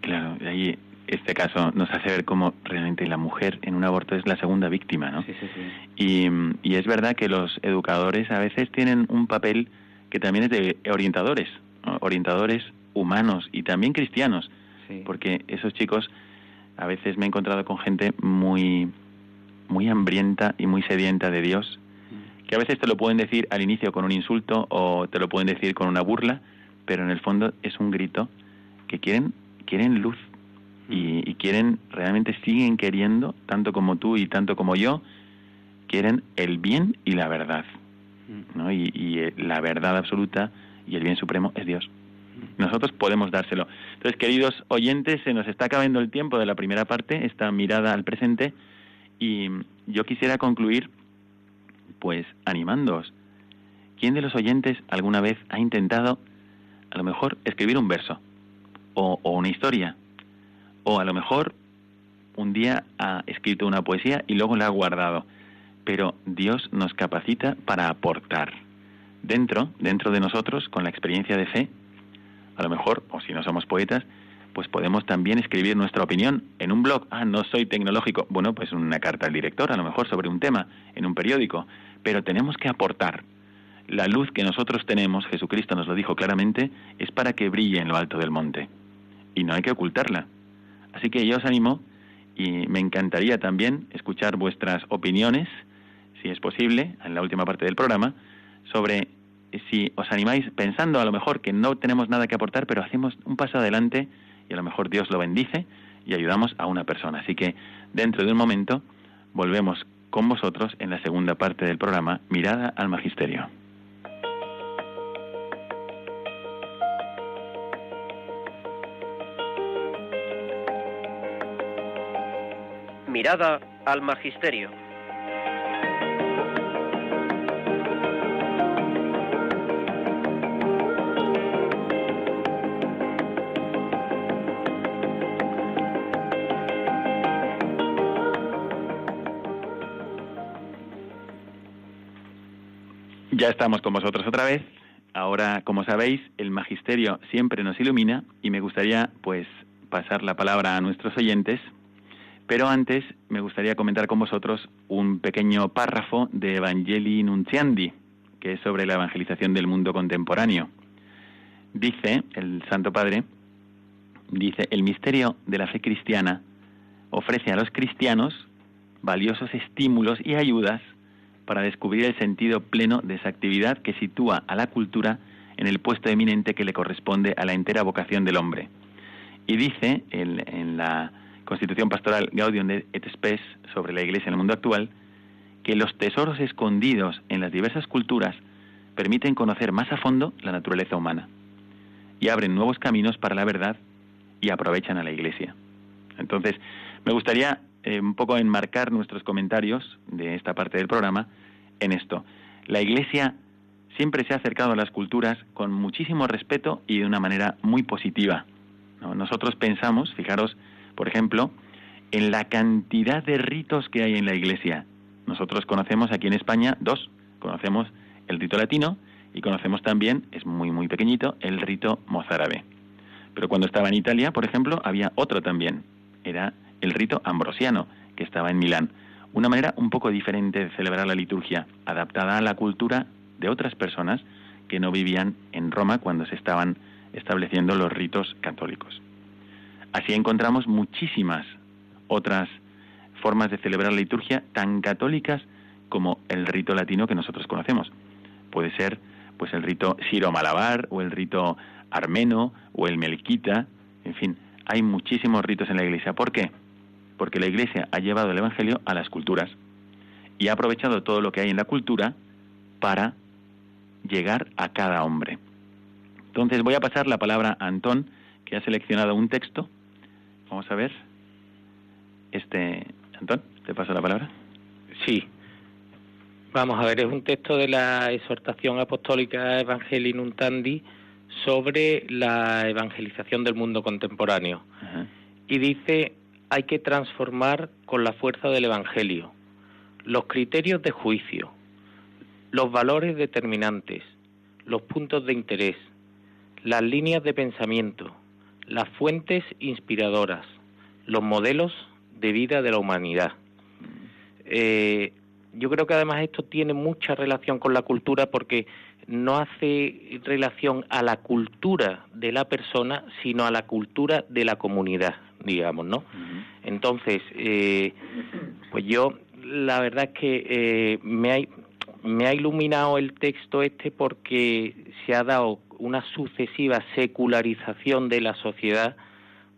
Claro, y ahí este caso nos hace ver cómo realmente la mujer en un aborto es la segunda víctima, ¿no? Sí, sí, sí. Y, y es verdad que los educadores a veces tienen un papel que también es de orientadores, orientadores humanos y también cristianos, porque esos chicos a veces me he encontrado con gente muy muy hambrienta y muy sedienta de Dios, que a veces te lo pueden decir al inicio con un insulto o te lo pueden decir con una burla, pero en el fondo es un grito que quieren, quieren luz y, quieren, realmente siguen queriendo, tanto como tú y tanto como yo, quieren el bien y la verdad. ¿no? Y, y eh, la verdad absoluta y el bien supremo es Dios. Nosotros podemos dárselo. Entonces, queridos oyentes, se nos está acabando el tiempo de la primera parte, esta mirada al presente. Y yo quisiera concluir, pues, animándoos. ¿Quién de los oyentes alguna vez ha intentado, a lo mejor, escribir un verso? O, o una historia? O a lo mejor un día ha escrito una poesía y luego la ha guardado. Pero Dios nos capacita para aportar. Dentro, dentro de nosotros, con la experiencia de fe, a lo mejor, o si no somos poetas, pues podemos también escribir nuestra opinión en un blog. Ah, no soy tecnológico. Bueno, pues una carta al director, a lo mejor sobre un tema, en un periódico. Pero tenemos que aportar. La luz que nosotros tenemos, Jesucristo nos lo dijo claramente, es para que brille en lo alto del monte. Y no hay que ocultarla. Así que yo os animo y me encantaría también escuchar vuestras opiniones, si es posible, en la última parte del programa, sobre si os animáis pensando a lo mejor que no tenemos nada que aportar, pero hacemos un paso adelante y a lo mejor Dios lo bendice y ayudamos a una persona. Así que dentro de un momento volvemos con vosotros en la segunda parte del programa Mirada al Magisterio. Mirada al Magisterio. Ya estamos con vosotros otra vez ahora, como sabéis, el magisterio siempre nos ilumina y me gustaría, pues, pasar la palabra a nuestros oyentes, pero antes me gustaría comentar con vosotros un pequeño párrafo de Evangelii Nunciandi, que es sobre la evangelización del mundo contemporáneo. Dice el Santo Padre, dice, el misterio de la fe cristiana ofrece a los cristianos valiosos estímulos y ayudas para descubrir el sentido pleno de esa actividad que sitúa a la cultura en el puesto eminente que le corresponde a la entera vocación del hombre. Y dice en, la Constitución Pastoral Gaudium et Spes sobre la Iglesia en el mundo actual que los tesoros escondidos en las diversas culturas permiten conocer más a fondo la naturaleza humana y abren nuevos caminos para la verdad y aprovechan a la Iglesia. Entonces, me gustaría eh, un poco enmarcar nuestros comentarios de esta parte del programa en esto. La Iglesia siempre se ha acercado a las culturas con muchísimo respeto y de una manera muy positiva. Nosotros pensamos, fijaros, por ejemplo, en la cantidad de ritos que hay en la Iglesia. Nosotros conocemos aquí en España dos. Conocemos el rito latino y conocemos también, es muy muy pequeñito, el rito mozárabe. Pero cuando estaba en Italia, por ejemplo, había otro también. Era el rito ambrosiano, que estaba en Milán una manera un poco diferente de celebrar la liturgia, adaptada a la cultura de otras personas que no vivían en Roma cuando se estaban estableciendo los ritos católicos. Así encontramos muchísimas otras formas de celebrar la liturgia tan católicas como el rito latino que nosotros conocemos. Puede ser pues el rito siro-malabar o el rito armeno o el melquita, en fin, hay muchísimos ritos en la iglesia. ¿Por qué? Porque la Iglesia ha llevado el Evangelio a las culturas y ha aprovechado todo lo que hay en la cultura para llegar a cada hombre. Entonces voy a pasar la palabra a Antón, que ha seleccionado un texto. Vamos a ver. Este, Antón, te paso la palabra. Sí. Vamos a ver, es un texto de la exhortación apostólica Evangelii Nuntandi sobre la evangelización del mundo contemporáneo. Y dice, hay que transformar con la fuerza del Evangelio los criterios de juicio, los valores determinantes, los puntos de interés, las líneas de pensamiento, las fuentes inspiradoras, los modelos de vida de la humanidad. Eh, yo creo que además esto tiene mucha relación con la cultura porque no hace relación a la cultura de la persona, sino a la cultura de la comunidad digamos, ¿no? Entonces, eh, pues yo la verdad es que eh, me, ha, me ha iluminado el texto este porque se ha dado una sucesiva secularización de la sociedad,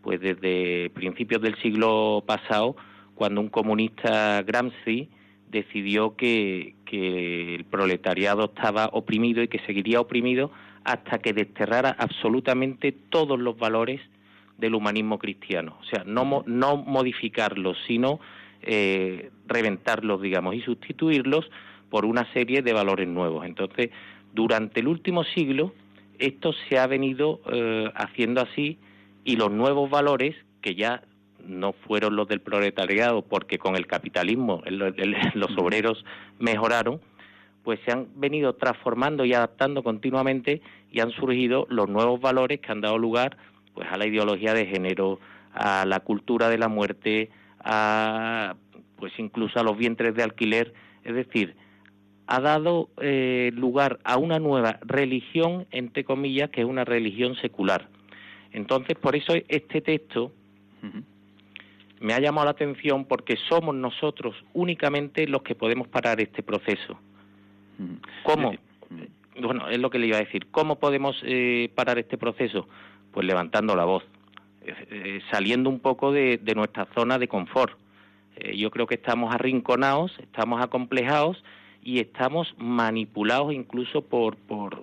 pues desde principios del siglo pasado, cuando un comunista Gramsci decidió que, el proletariado estaba oprimido y que seguiría oprimido hasta que desterrara absolutamente todos los valores del humanismo cristiano. O sea, no, no modificarlos, sino eh, reventarlos, digamos, y sustituirlos por una serie de valores nuevos. Entonces, durante el último siglo, esto se ha venido eh, haciendo así y los nuevos valores, que ya no fueron los del proletariado, porque con el capitalismo los obreros mejoraron, pues se han venido transformando y adaptando continuamente y han surgido los nuevos valores que han dado lugar pues a la ideología de género, a la cultura de la muerte, a pues incluso a los vientres de alquiler, es decir, ha dado eh, lugar a una nueva religión, entre comillas, que es una religión secular. Entonces, por eso este texto me ha llamado la atención porque somos nosotros únicamente los que podemos parar este proceso. ¿Cómo? Bueno, es lo que le iba a decir. ¿Cómo podemos eh, parar este proceso? pues levantando la voz, eh, eh, saliendo un poco de, nuestra zona de confort. Eh, yo creo que estamos arrinconados, estamos acomplejados y estamos manipulados incluso por, por,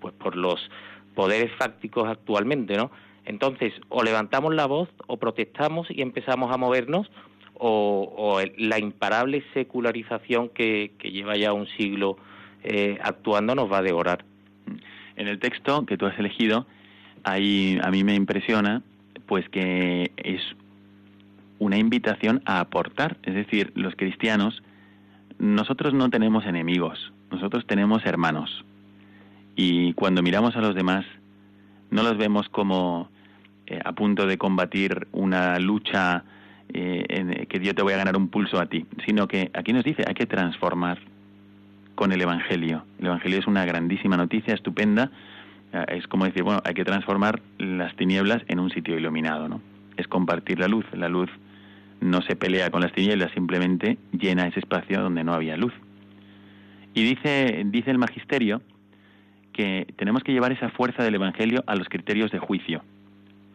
pues por los poderes fácticos actualmente, ¿no? Entonces, o levantamos la voz, o protestamos y empezamos a movernos, o, la imparable secularización que, lleva ya un siglo actuando nos va a devorar. En el texto que tú has elegido, ahí a mí me impresiona pues que es una invitación a aportar, es decir, los cristianos nosotros no tenemos enemigos, nosotros tenemos hermanos Y cuando miramos a los demás, no los vemos como eh, a punto de combatir una lucha eh, en que yo te voy a ganar un pulso a ti, sino que aquí nos dice hay que transformar con el Evangelio. El Evangelio es una grandísima noticia, estupenda. Eh, es como decir, bueno, hay que transformar las tinieblas en un sitio iluminado, ¿no? Es compartir la luz. La luz no se pelea con las tinieblas, simplemente llena ese espacio donde no había luz. Y dice, dice el magisterio que tenemos que llevar esa fuerza del Evangelio a los criterios de juicio.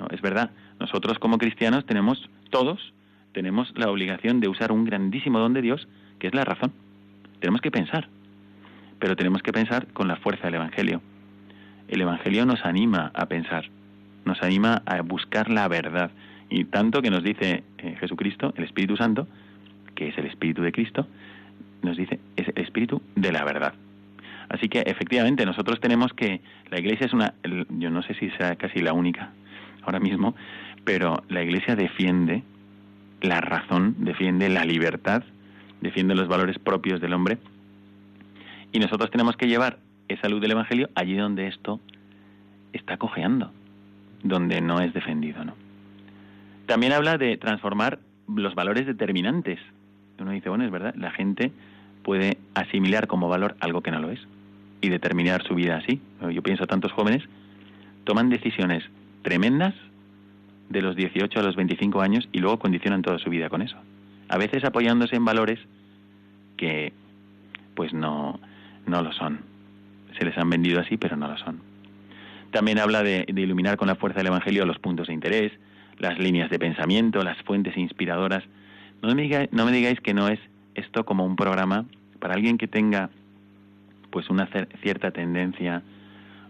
Es verdad, nosotros como cristianos tenemos, todos, tenemos la obligación de usar un grandísimo don de Dios, que es la razón. Tenemos que pensar, pero tenemos que pensar con la fuerza del Evangelio. El Evangelio nos anima a pensar, nos anima a buscar la verdad. Y tanto que nos dice eh, Jesucristo, el Espíritu Santo, que es el Espíritu de Cristo, nos dice, es el Espíritu de la verdad. Así que efectivamente nosotros tenemos que, la Iglesia es una, yo no sé si sea casi la única ahora mismo, pero la Iglesia defiende la razón, defiende la libertad, defiende los valores propios del hombre. Y nosotros tenemos que llevar esa luz del Evangelio allí donde esto está cojeando, donde no es defendido, ¿no? También habla de transformar los valores determinantes. Uno dice, bueno, es verdad, la gente puede asimilar como valor algo que no lo es y determinar su vida así. Yo pienso, tantos jóvenes toman decisiones tremendas de los 18 a los 25 años y luego condicionan toda su vida con eso. A veces apoyándose en valores que pues no, no lo son. Se les han vendido así, pero no lo son. También habla de, iluminar con la fuerza del Evangelio los puntos de interés, las líneas de pensamiento, las fuentes inspiradoras. No me, digáis, no me digáis que no es esto como un programa para alguien que tenga pues una cierta tendencia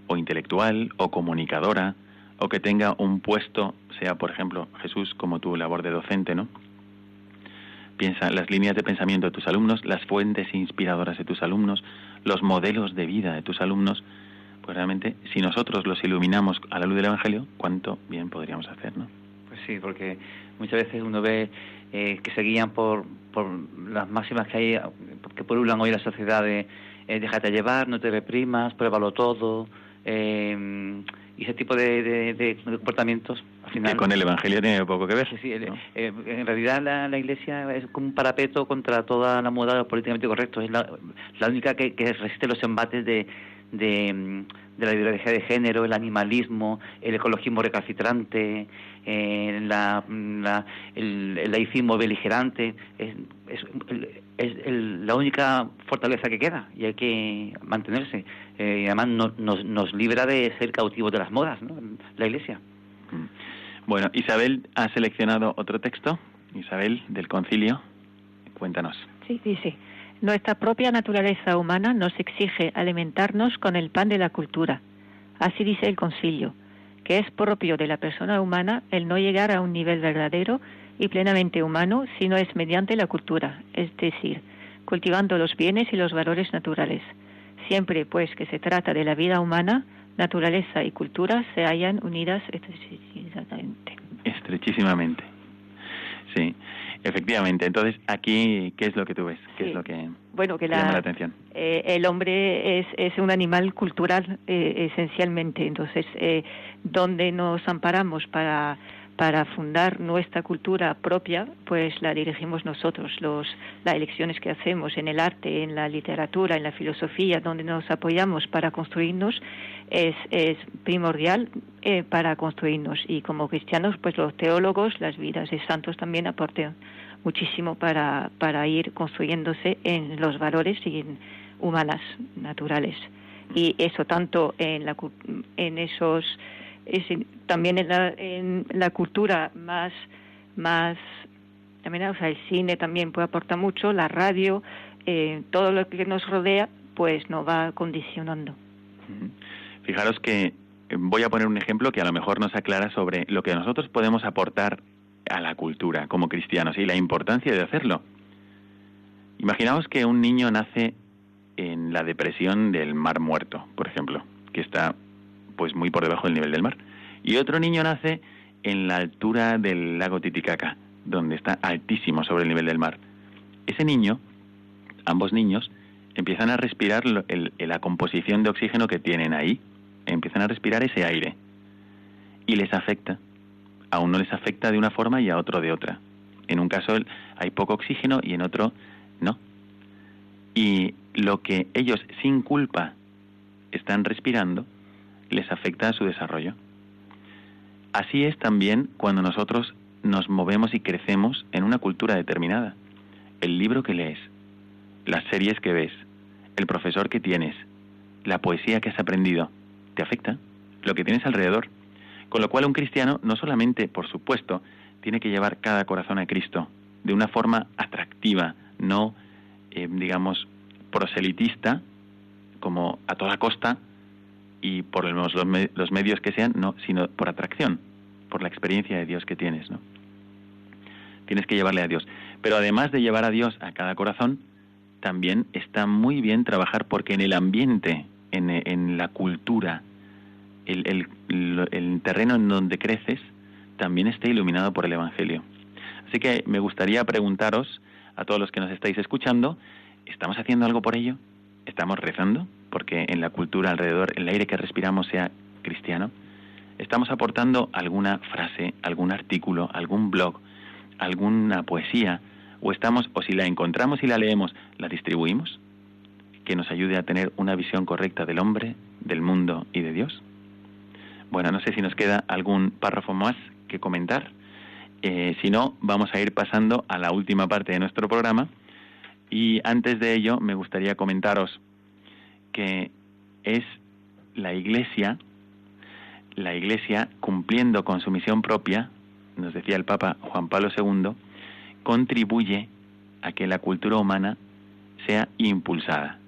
o intelectual o comunicadora o que tenga un puesto, sea por ejemplo Jesús como tu labor de docente, ¿no? Piensa las líneas de pensamiento de tus alumnos, las fuentes inspiradoras de tus alumnos, los modelos de vida de tus alumnos, pues realmente si nosotros los iluminamos a la luz del Evangelio, cuánto bien podríamos hacer, ¿no? Pues sí, porque muchas veces uno ve eh, que se guían por, por las máximas que hay, que pululan hoy la sociedad de eh, déjate llevar, no te reprimas, pruébalo todo, eh, y ese tipo de, de, de comportamientos. Al final, que con el Evangelio tiene poco que ver. Sí, sí, el- ¿no? eh, en realidad la, la Iglesia es como un parapeto contra toda la moda de lo políticamente correcto. Es la, la única que, que resiste los embates de, de, mm, de la ideología de género, el animalismo, el ecologismo recalcitrante, eh, la, la- el, el laicismo beligerante. Es, es, es el- la única fortaleza que queda y hay que mantenerse. Eh, y además no- nos, nos libra de ser cautivos de las modas, ¿no? la Iglesia. Mm. Bueno, Isabel ha seleccionado otro texto. Isabel, del concilio. Cuéntanos. Sí, dice, nuestra propia naturaleza humana nos exige alimentarnos con el pan de la cultura. Así dice el concilio, que es propio de la persona humana el no llegar a un nivel verdadero y plenamente humano si no es mediante la cultura, es decir, cultivando los bienes y los valores naturales. Siempre, pues, que se trata de la vida humana, naturaleza y cultura se hallan unidas exactamente. Estrechísimamente. Sí, efectivamente. Entonces, aquí, ¿qué es lo que tú ves? ¿Qué Sí. es lo que Bueno, que te llama la atención? eh, el hombre es, es un animal cultural eh, esencialmente, entonces, eh, donde nos amparamos para, para fundar nuestra cultura propia, pues la dirigimos nosotros, los, las elecciones que hacemos en el arte, en la literatura, en la filosofía, donde nos apoyamos para construirnos, es, primordial eh, para construirnos. Y como cristianos, pues los teólogos, las vidas de santos también aportan muchísimo para, para ir construyéndose en los valores y en humanas, naturales. Y eso tanto en, la, en esos, es también en la, en la cultura más, más, también, o sea, el cine también puede aportar mucho, la radio, eh, todo lo que nos rodea, pues nos va condicionando. Fijaros que eh, voy a poner un ejemplo que a lo mejor nos aclara sobre lo que nosotros podemos aportar a la cultura como cristianos y la importancia de hacerlo. Imaginaos que un niño nace en la depresión del Mar Muerto, por ejemplo, que está pues muy por debajo del nivel del mar, y otro niño nace en la altura del lago Titicaca, donde está altísimo sobre el nivel del mar. Ese niño, ambos niños, empiezan a respirar la composición de oxígeno que tienen ahí, empiezan a respirar ese aire y les afecta. A uno les afecta de una forma y a otro de otra. En un caso hay poco oxígeno y en otro no. Y lo que ellos sin culpa están respirando les afecta a su desarrollo. Así es también cuando nosotros nos movemos y crecemos en una cultura determinada. El libro que lees, las series que ves, el profesor que tienes, la poesía que has aprendido, afecta lo que tienes alrededor. Con lo cual un cristiano no solamente, por supuesto, tiene que llevar cada corazón a Cristo de una forma atractiva, no, eh, digamos, proselitista, como a toda costa y por los, los medios que sean, no, sino por atracción, por la experiencia de Dios que tienes, ¿no? Tienes que llevarle a Dios. Pero además de llevar a Dios a cada corazón, también está muy bien trabajar porque en el ambiente, en, en la cultura, el, el, terreno en donde creces, también está iluminado por el Evangelio. Así que me gustaría preguntaros a todos los que nos estáis escuchando, ¿estamos haciendo algo por ello? ¿Estamos rezando? Porque en la cultura alrededor el aire que respiramos sea cristiano. ¿Estamos aportando alguna frase, algún artículo, algún blog, alguna poesía? ¿O estamos, o si la encontramos y la leemos, la distribuimos? Que nos ayude a tener una visión correcta del hombre, del mundo y de Dios. Bueno, no sé si nos queda algún párrafo más que comentar. Eh, si no, vamos a ir pasando a la última parte de nuestro programa. Y antes de ello, me gustaría comentaros que es la Iglesia, la Iglesia cumpliendo con su misión propia, nos decía el Papa Juan Pablo II, contribuye a que la cultura humana sea impulsada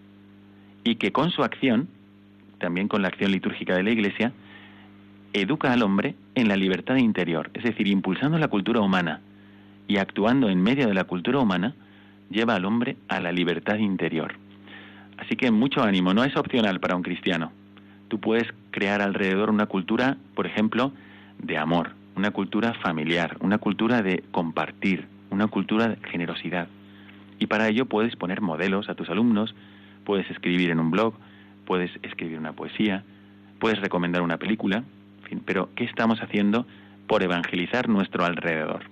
y que con su acción, también con la acción litúrgica de la Iglesia, educa al hombre en la libertad interior, es decir, impulsando la cultura humana y actuando en medio de la cultura humana, lleva al hombre a la libertad interior. Así que mucho ánimo, no es opcional para un cristiano. Tú puedes crear alrededor una cultura, por ejemplo, de amor, una cultura familiar, una cultura de compartir, una cultura de generosidad. Y para ello puedes poner modelos a tus alumnos, puedes escribir en un blog, puedes escribir una poesía, puedes recomendar una película, pero ¿qué estamos haciendo por evangelizar nuestro alrededor?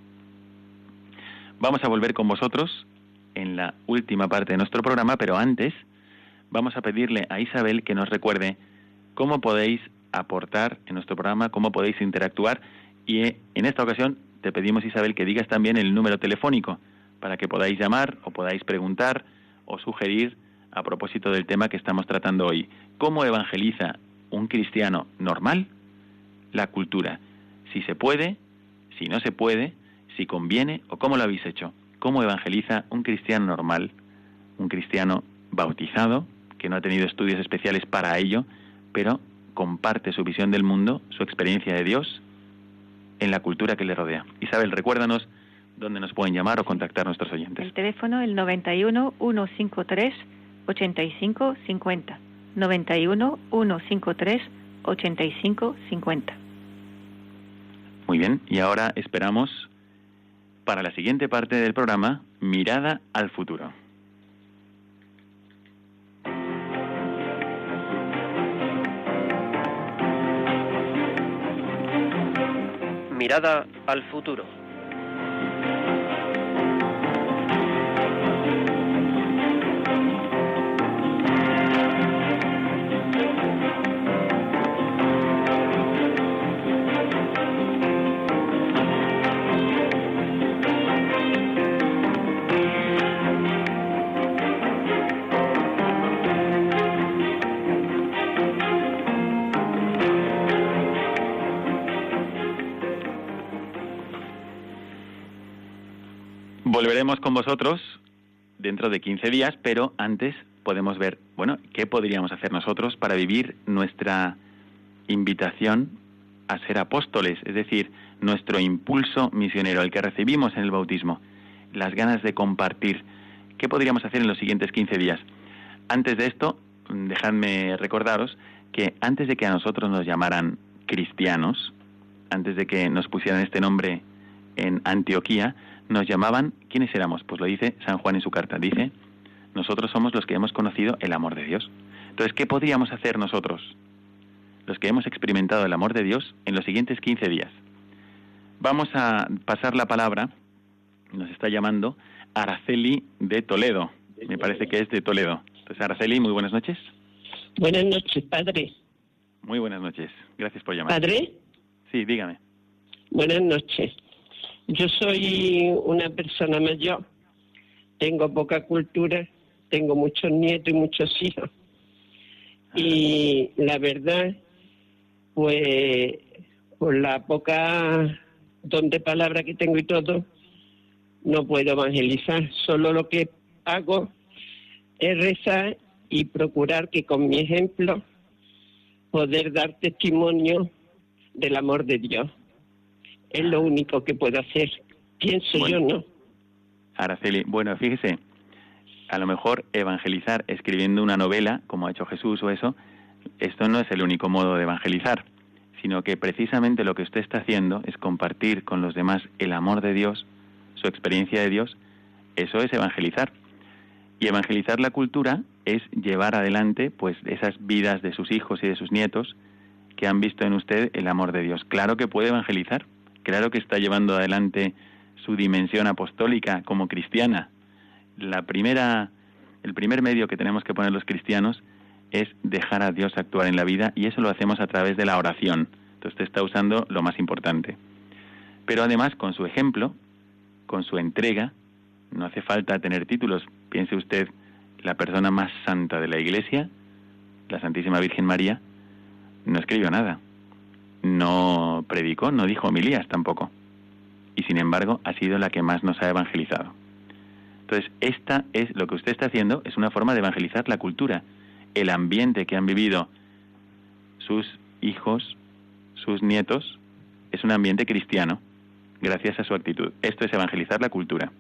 Vamos a volver con vosotros en la última parte de nuestro programa, pero antes vamos a pedirle a Isabel que nos recuerde cómo podéis aportar en nuestro programa, cómo podéis interactuar y eh, en esta ocasión te pedimos Isabel que digas también el número telefónico para que podáis llamar o podáis preguntar o sugerir a propósito del tema que estamos tratando hoy. ¿Cómo evangeliza un cristiano normal la cultura, si se puede, si no se puede, si conviene o cómo lo habéis hecho. ¿Cómo evangeliza un cristiano normal, un cristiano bautizado, que no ha tenido estudios especiales para ello, pero comparte su visión del mundo, su experiencia de Dios en la cultura que le rodea? Isabel, recuérdanos dónde nos pueden llamar o contactar nuestros oyentes. El teléfono el 91 153 85 50. 91 153 85 50. Muy bien, y ahora esperamos para la siguiente parte del programa Mirada al futuro. Mirada al futuro. Volveremos con vosotros dentro de 15 días, pero antes podemos ver, bueno, qué podríamos hacer nosotros para vivir nuestra invitación a ser apóstoles, es decir, nuestro impulso misionero, el que recibimos en el bautismo, las ganas de compartir. ¿Qué podríamos hacer en los siguientes 15 días? Antes de esto, dejadme recordaros que antes de que a nosotros nos llamaran cristianos, antes de que nos pusieran este nombre en Antioquía, nos llamaban, ¿quiénes éramos? Pues lo dice San Juan en su carta, dice, nosotros somos los que hemos conocido el amor de Dios. Entonces, ¿qué podríamos hacer nosotros, los que hemos experimentado el amor de Dios, en los siguientes 15 días? Vamos a pasar la palabra, nos está llamando Araceli de Toledo. Me parece que es de Toledo. Entonces, Araceli, muy buenas noches. Buenas noches, padre. Muy buenas noches. Gracias por llamar. ¿Padre? Sí, dígame. Buenas noches. Yo soy una persona mayor. Tengo poca cultura. Tengo muchos nietos y muchos hijos. Y la verdad, pues, por la poca don de palabra que tengo y todo, no puedo evangelizar. Solo lo que hago es rezar y procurar que con mi ejemplo poder dar testimonio del amor de Dios. Es lo único que puedo hacer. Pienso Bueno. yo, ¿no? Araceli, bueno, fíjese, a lo mejor evangelizar escribiendo una novela, como ha hecho Jesús o eso, esto no es el único modo de evangelizar, sino que precisamente lo que usted está haciendo es compartir con los demás el amor de Dios, su experiencia de Dios, eso es evangelizar. Y evangelizar la cultura es llevar adelante pues esas vidas de sus hijos y de sus nietos que han visto en usted el amor de Dios. Claro que puede evangelizar, claro que está llevando adelante su dimensión apostólica como cristiana. La primera, el primer medio que tenemos que poner los cristianos es dejar a Dios actuar en la vida y eso lo hacemos a través de la oración. Entonces está usando lo más importante. Pero además con su ejemplo, con su entrega, no hace falta tener títulos. Piense usted, la persona más santa de la Iglesia, la Santísima Virgen María, no escribió nada, no predicó, no dijo homilías tampoco. Y sin embargo ha sido la que más nos ha evangelizado. Entonces, esta es lo que usted está haciendo, es una forma de evangelizar la cultura, el ambiente que han vivido sus hijos, sus nietos, es un ambiente cristiano, gracias a su actitud. Esto es evangelizar la cultura.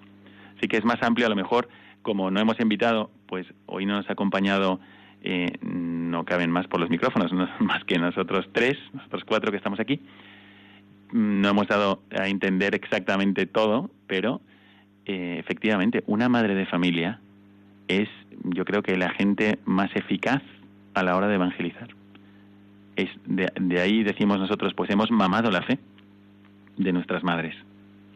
Así que es más amplio, a lo mejor, como no hemos invitado, pues hoy no nos ha acompañado, eh, no caben más por los micrófonos, no más que nosotros tres, nosotros cuatro que estamos aquí. No hemos dado a entender exactamente todo, pero eh, efectivamente, una madre de familia es, yo creo que la gente más eficaz a la hora de evangelizar. Es de, de ahí decimos nosotros, pues hemos mamado la fe de nuestras madres.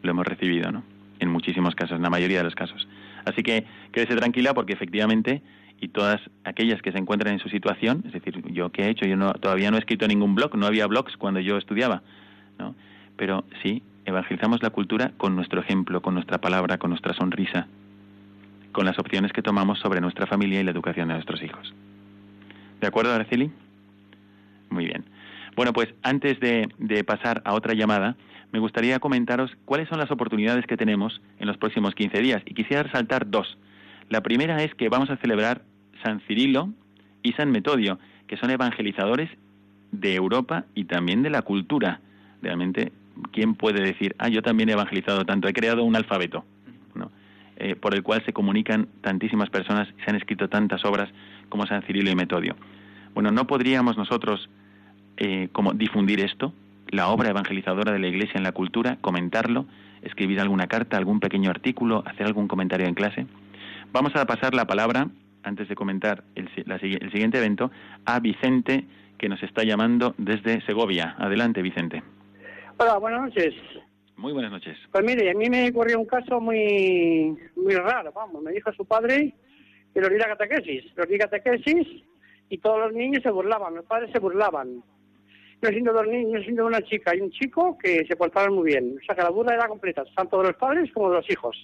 Lo hemos recibido, ¿no? En muchísimos casos, en la mayoría de los casos. Así que quédese tranquila porque efectivamente, y todas aquellas que se encuentran en su situación, es decir, yo qué he hecho, yo no, todavía no he escrito ningún blog, no había blogs cuando yo estudiaba, ¿no? Pero sí, evangelizamos la cultura con nuestro ejemplo, con nuestra palabra, con nuestra sonrisa, con las opciones que tomamos sobre nuestra familia y la educación de nuestros hijos. ¿De acuerdo, Araceli? Muy bien. Bueno, pues antes de, de pasar a otra llamada, me gustaría comentaros cuáles son las oportunidades que tenemos en los próximos 15 días. Y quisiera resaltar dos. La primera es que vamos a celebrar San Cirilo y San Metodio, que son evangelizadores de Europa y también de la cultura. Realmente, ¿quién puede decir, ah, yo también he evangelizado tanto, he creado un alfabeto, ¿no? Eh, por el cual se comunican tantísimas personas, se han escrito tantas obras como San Cirilo y Metodio? Bueno, ¿no podríamos nosotros eh, como difundir esto, la obra evangelizadora de la Iglesia en la cultura, comentarlo, escribir alguna carta, algún pequeño artículo, hacer algún comentario en clase? Vamos a pasar la palabra, antes de comentar el, la el siguiente evento, a Vicente, que nos está llamando desde Segovia. Adelante, Vicente. Hola, buenas noches. Muy buenas noches. Pues mire, a mí me ocurrió un caso muy muy raro, vamos. Me dijo su padre que los diera catequesis. Los di catequesis y todos los niños se burlaban, los padres se burlaban. Yo siendo dos niños, siendo una chica y un chico que se portaban muy bien. O sea que la burla era completa, tanto de los padres como de los hijos.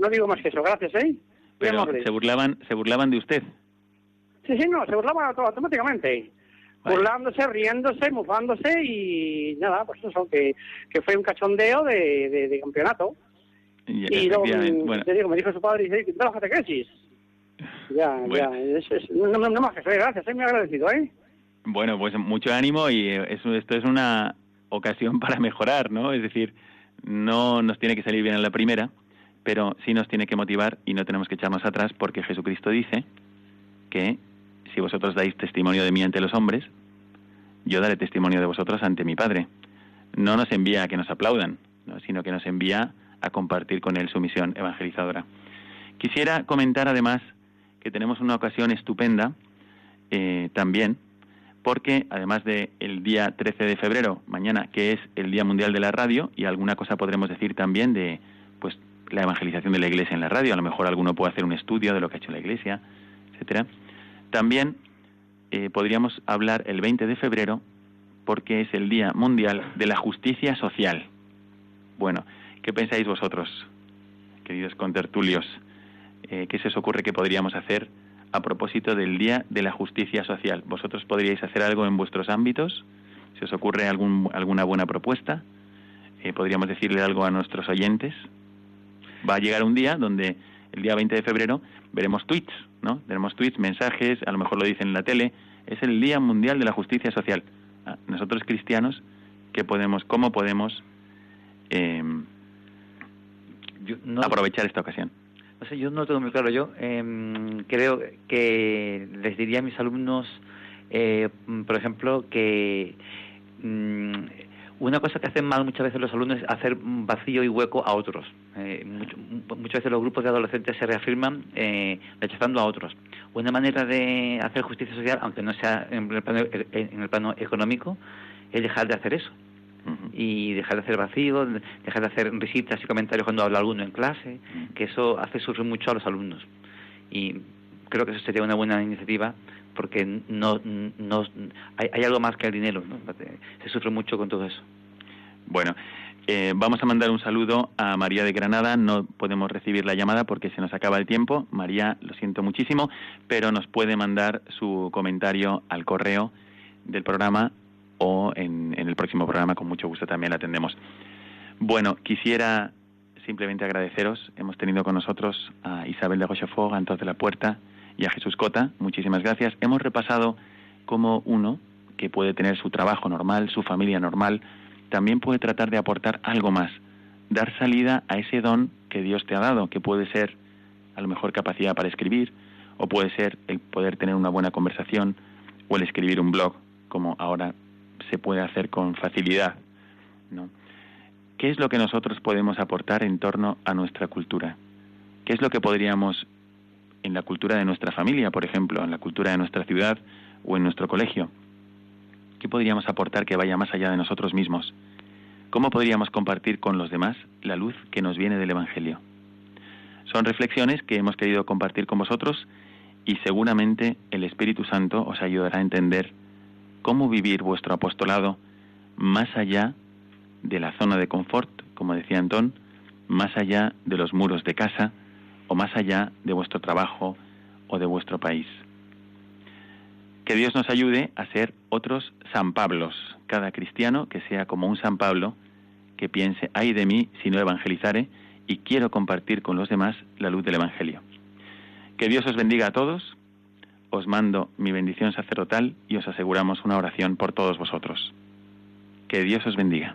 No digo más que eso, gracias, ¿eh? Pero se burlaban, se burlaban de usted. Sí, sí, no, se burlaban auto- automáticamente. Vale. Burlándose, riéndose, mofándose y nada, pues eso, que, que fue un cachondeo de, de, de campeonato. Y, Y luego, bueno, te digo, me dijo su padre, dice, ¿qué tal la catequesis? Ya, Bueno. ya, es, es- no, no, no más que eso, eh, gracias, soy muy agradecido, ¿eh? Bueno, pues mucho ánimo y eh, eso, esto es una ocasión para mejorar, ¿no? Es decir, no nos tiene que salir bien en la primera, pero sí nos tiene que motivar y no tenemos que echarnos atrás porque Jesucristo dice que si vosotros dais testimonio de mí ante los hombres, yo daré testimonio de vosotros ante mi Padre. No nos envía a que nos aplaudan, ¿no? sino que nos envía a compartir con Él su misión evangelizadora. Quisiera comentar además que tenemos una ocasión estupenda eh, también, porque además del el día 13 de febrero, mañana, que es el Día Mundial de la Radio, y alguna cosa podremos decir también de pues la evangelización de la Iglesia en la radio, a lo mejor alguno puede hacer un estudio de lo que ha hecho la Iglesia, etcétera. También eh, podríamos hablar el 20 de febrero porque es el Día Mundial de la Justicia Social. Bueno, ¿qué pensáis vosotros, queridos contertulios? Eh, ¿Qué se os ocurre que podríamos hacer a propósito del Día de la Justicia Social? ¿Vosotros podríais hacer algo en vuestros ámbitos? ¿Se os ocurre algún, alguna buena propuesta? Eh, ¿Podríamos decirle algo a nuestros oyentes? Va a llegar un día donde el día 20 de febrero veremos tweets, ¿no? Veremos tweets, mensajes, a lo mejor lo dicen en la tele. Es el Día Mundial de la Justicia Social. Ah, nosotros cristianos, ¿qué podemos, cómo podemos eh, aprovechar esta ocasión? No sé, yo no tengo muy claro. Yo em, creo que les diría a mis alumnos, eh, por ejemplo, que mm, una cosa que hacen mal muchas veces los alumnos es hacer vacío y hueco a otros. Eh, muchas veces los grupos de adolescentes se reafirman eh, rechazando a otros. Una manera de hacer justicia social, aunque no sea en el plano, en el plano económico, es dejar de hacer eso y dejar de hacer vacío, dejar de hacer risitas y comentarios cuando habla alguno en clase, que eso hace sufrir mucho a los alumnos. Y creo que eso sería una buena iniciativa porque no, no hay, algo más que el dinero, se sufre mucho con todo eso. Bueno, eh, vamos a mandar un saludo a María de Granada. No podemos recibir la llamada porque se nos acaba el tiempo. María, lo siento muchísimo, pero nos puede mandar su comentario al correo del programa o en, el próximo programa con mucho gusto también la atendemos. Bueno, quisiera simplemente agradeceros. Hemos tenido con nosotros a Isabel de Rochefort, Antos de la Puerta y a Jesús Cota. Muchísimas gracias. Hemos repasado cómo uno, que puede tener su trabajo normal, su familia normal, también puede tratar de aportar algo más, dar salida a ese don que Dios te ha dado, que puede ser a lo mejor capacidad para escribir, o puede ser el poder tener una buena conversación, o el escribir un blog, como ahora se puede hacer con facilidad. ¿Qué es lo que nosotros podemos aportar en torno a nuestra cultura? ¿Qué es lo que podríamos, en la cultura de nuestra familia, por ejemplo, en la cultura de nuestra ciudad o en nuestro colegio, qué podríamos aportar que vaya más allá de nosotros mismos? ¿Cómo podríamos compartir con los demás la luz que nos viene del Evangelio? Son reflexiones que hemos querido compartir con vosotros y seguramente el Espíritu Santo os ayudará a entender cómo vivir vuestro apostolado más allá de la zona de confort, como decía Antón, más allá de los muros de casa o más allá de vuestro trabajo o de vuestro país. Que Dios nos ayude a ser otros San Pablos, cada cristiano que sea como un San Pablo, que piense, ay de mí si no evangelizare y quiero compartir con los demás la luz del Evangelio. Que Dios os bendiga a todos os mando mi bendición sacerdotal y os aseguramos una oración por todos vosotros. Que Dios os bendiga.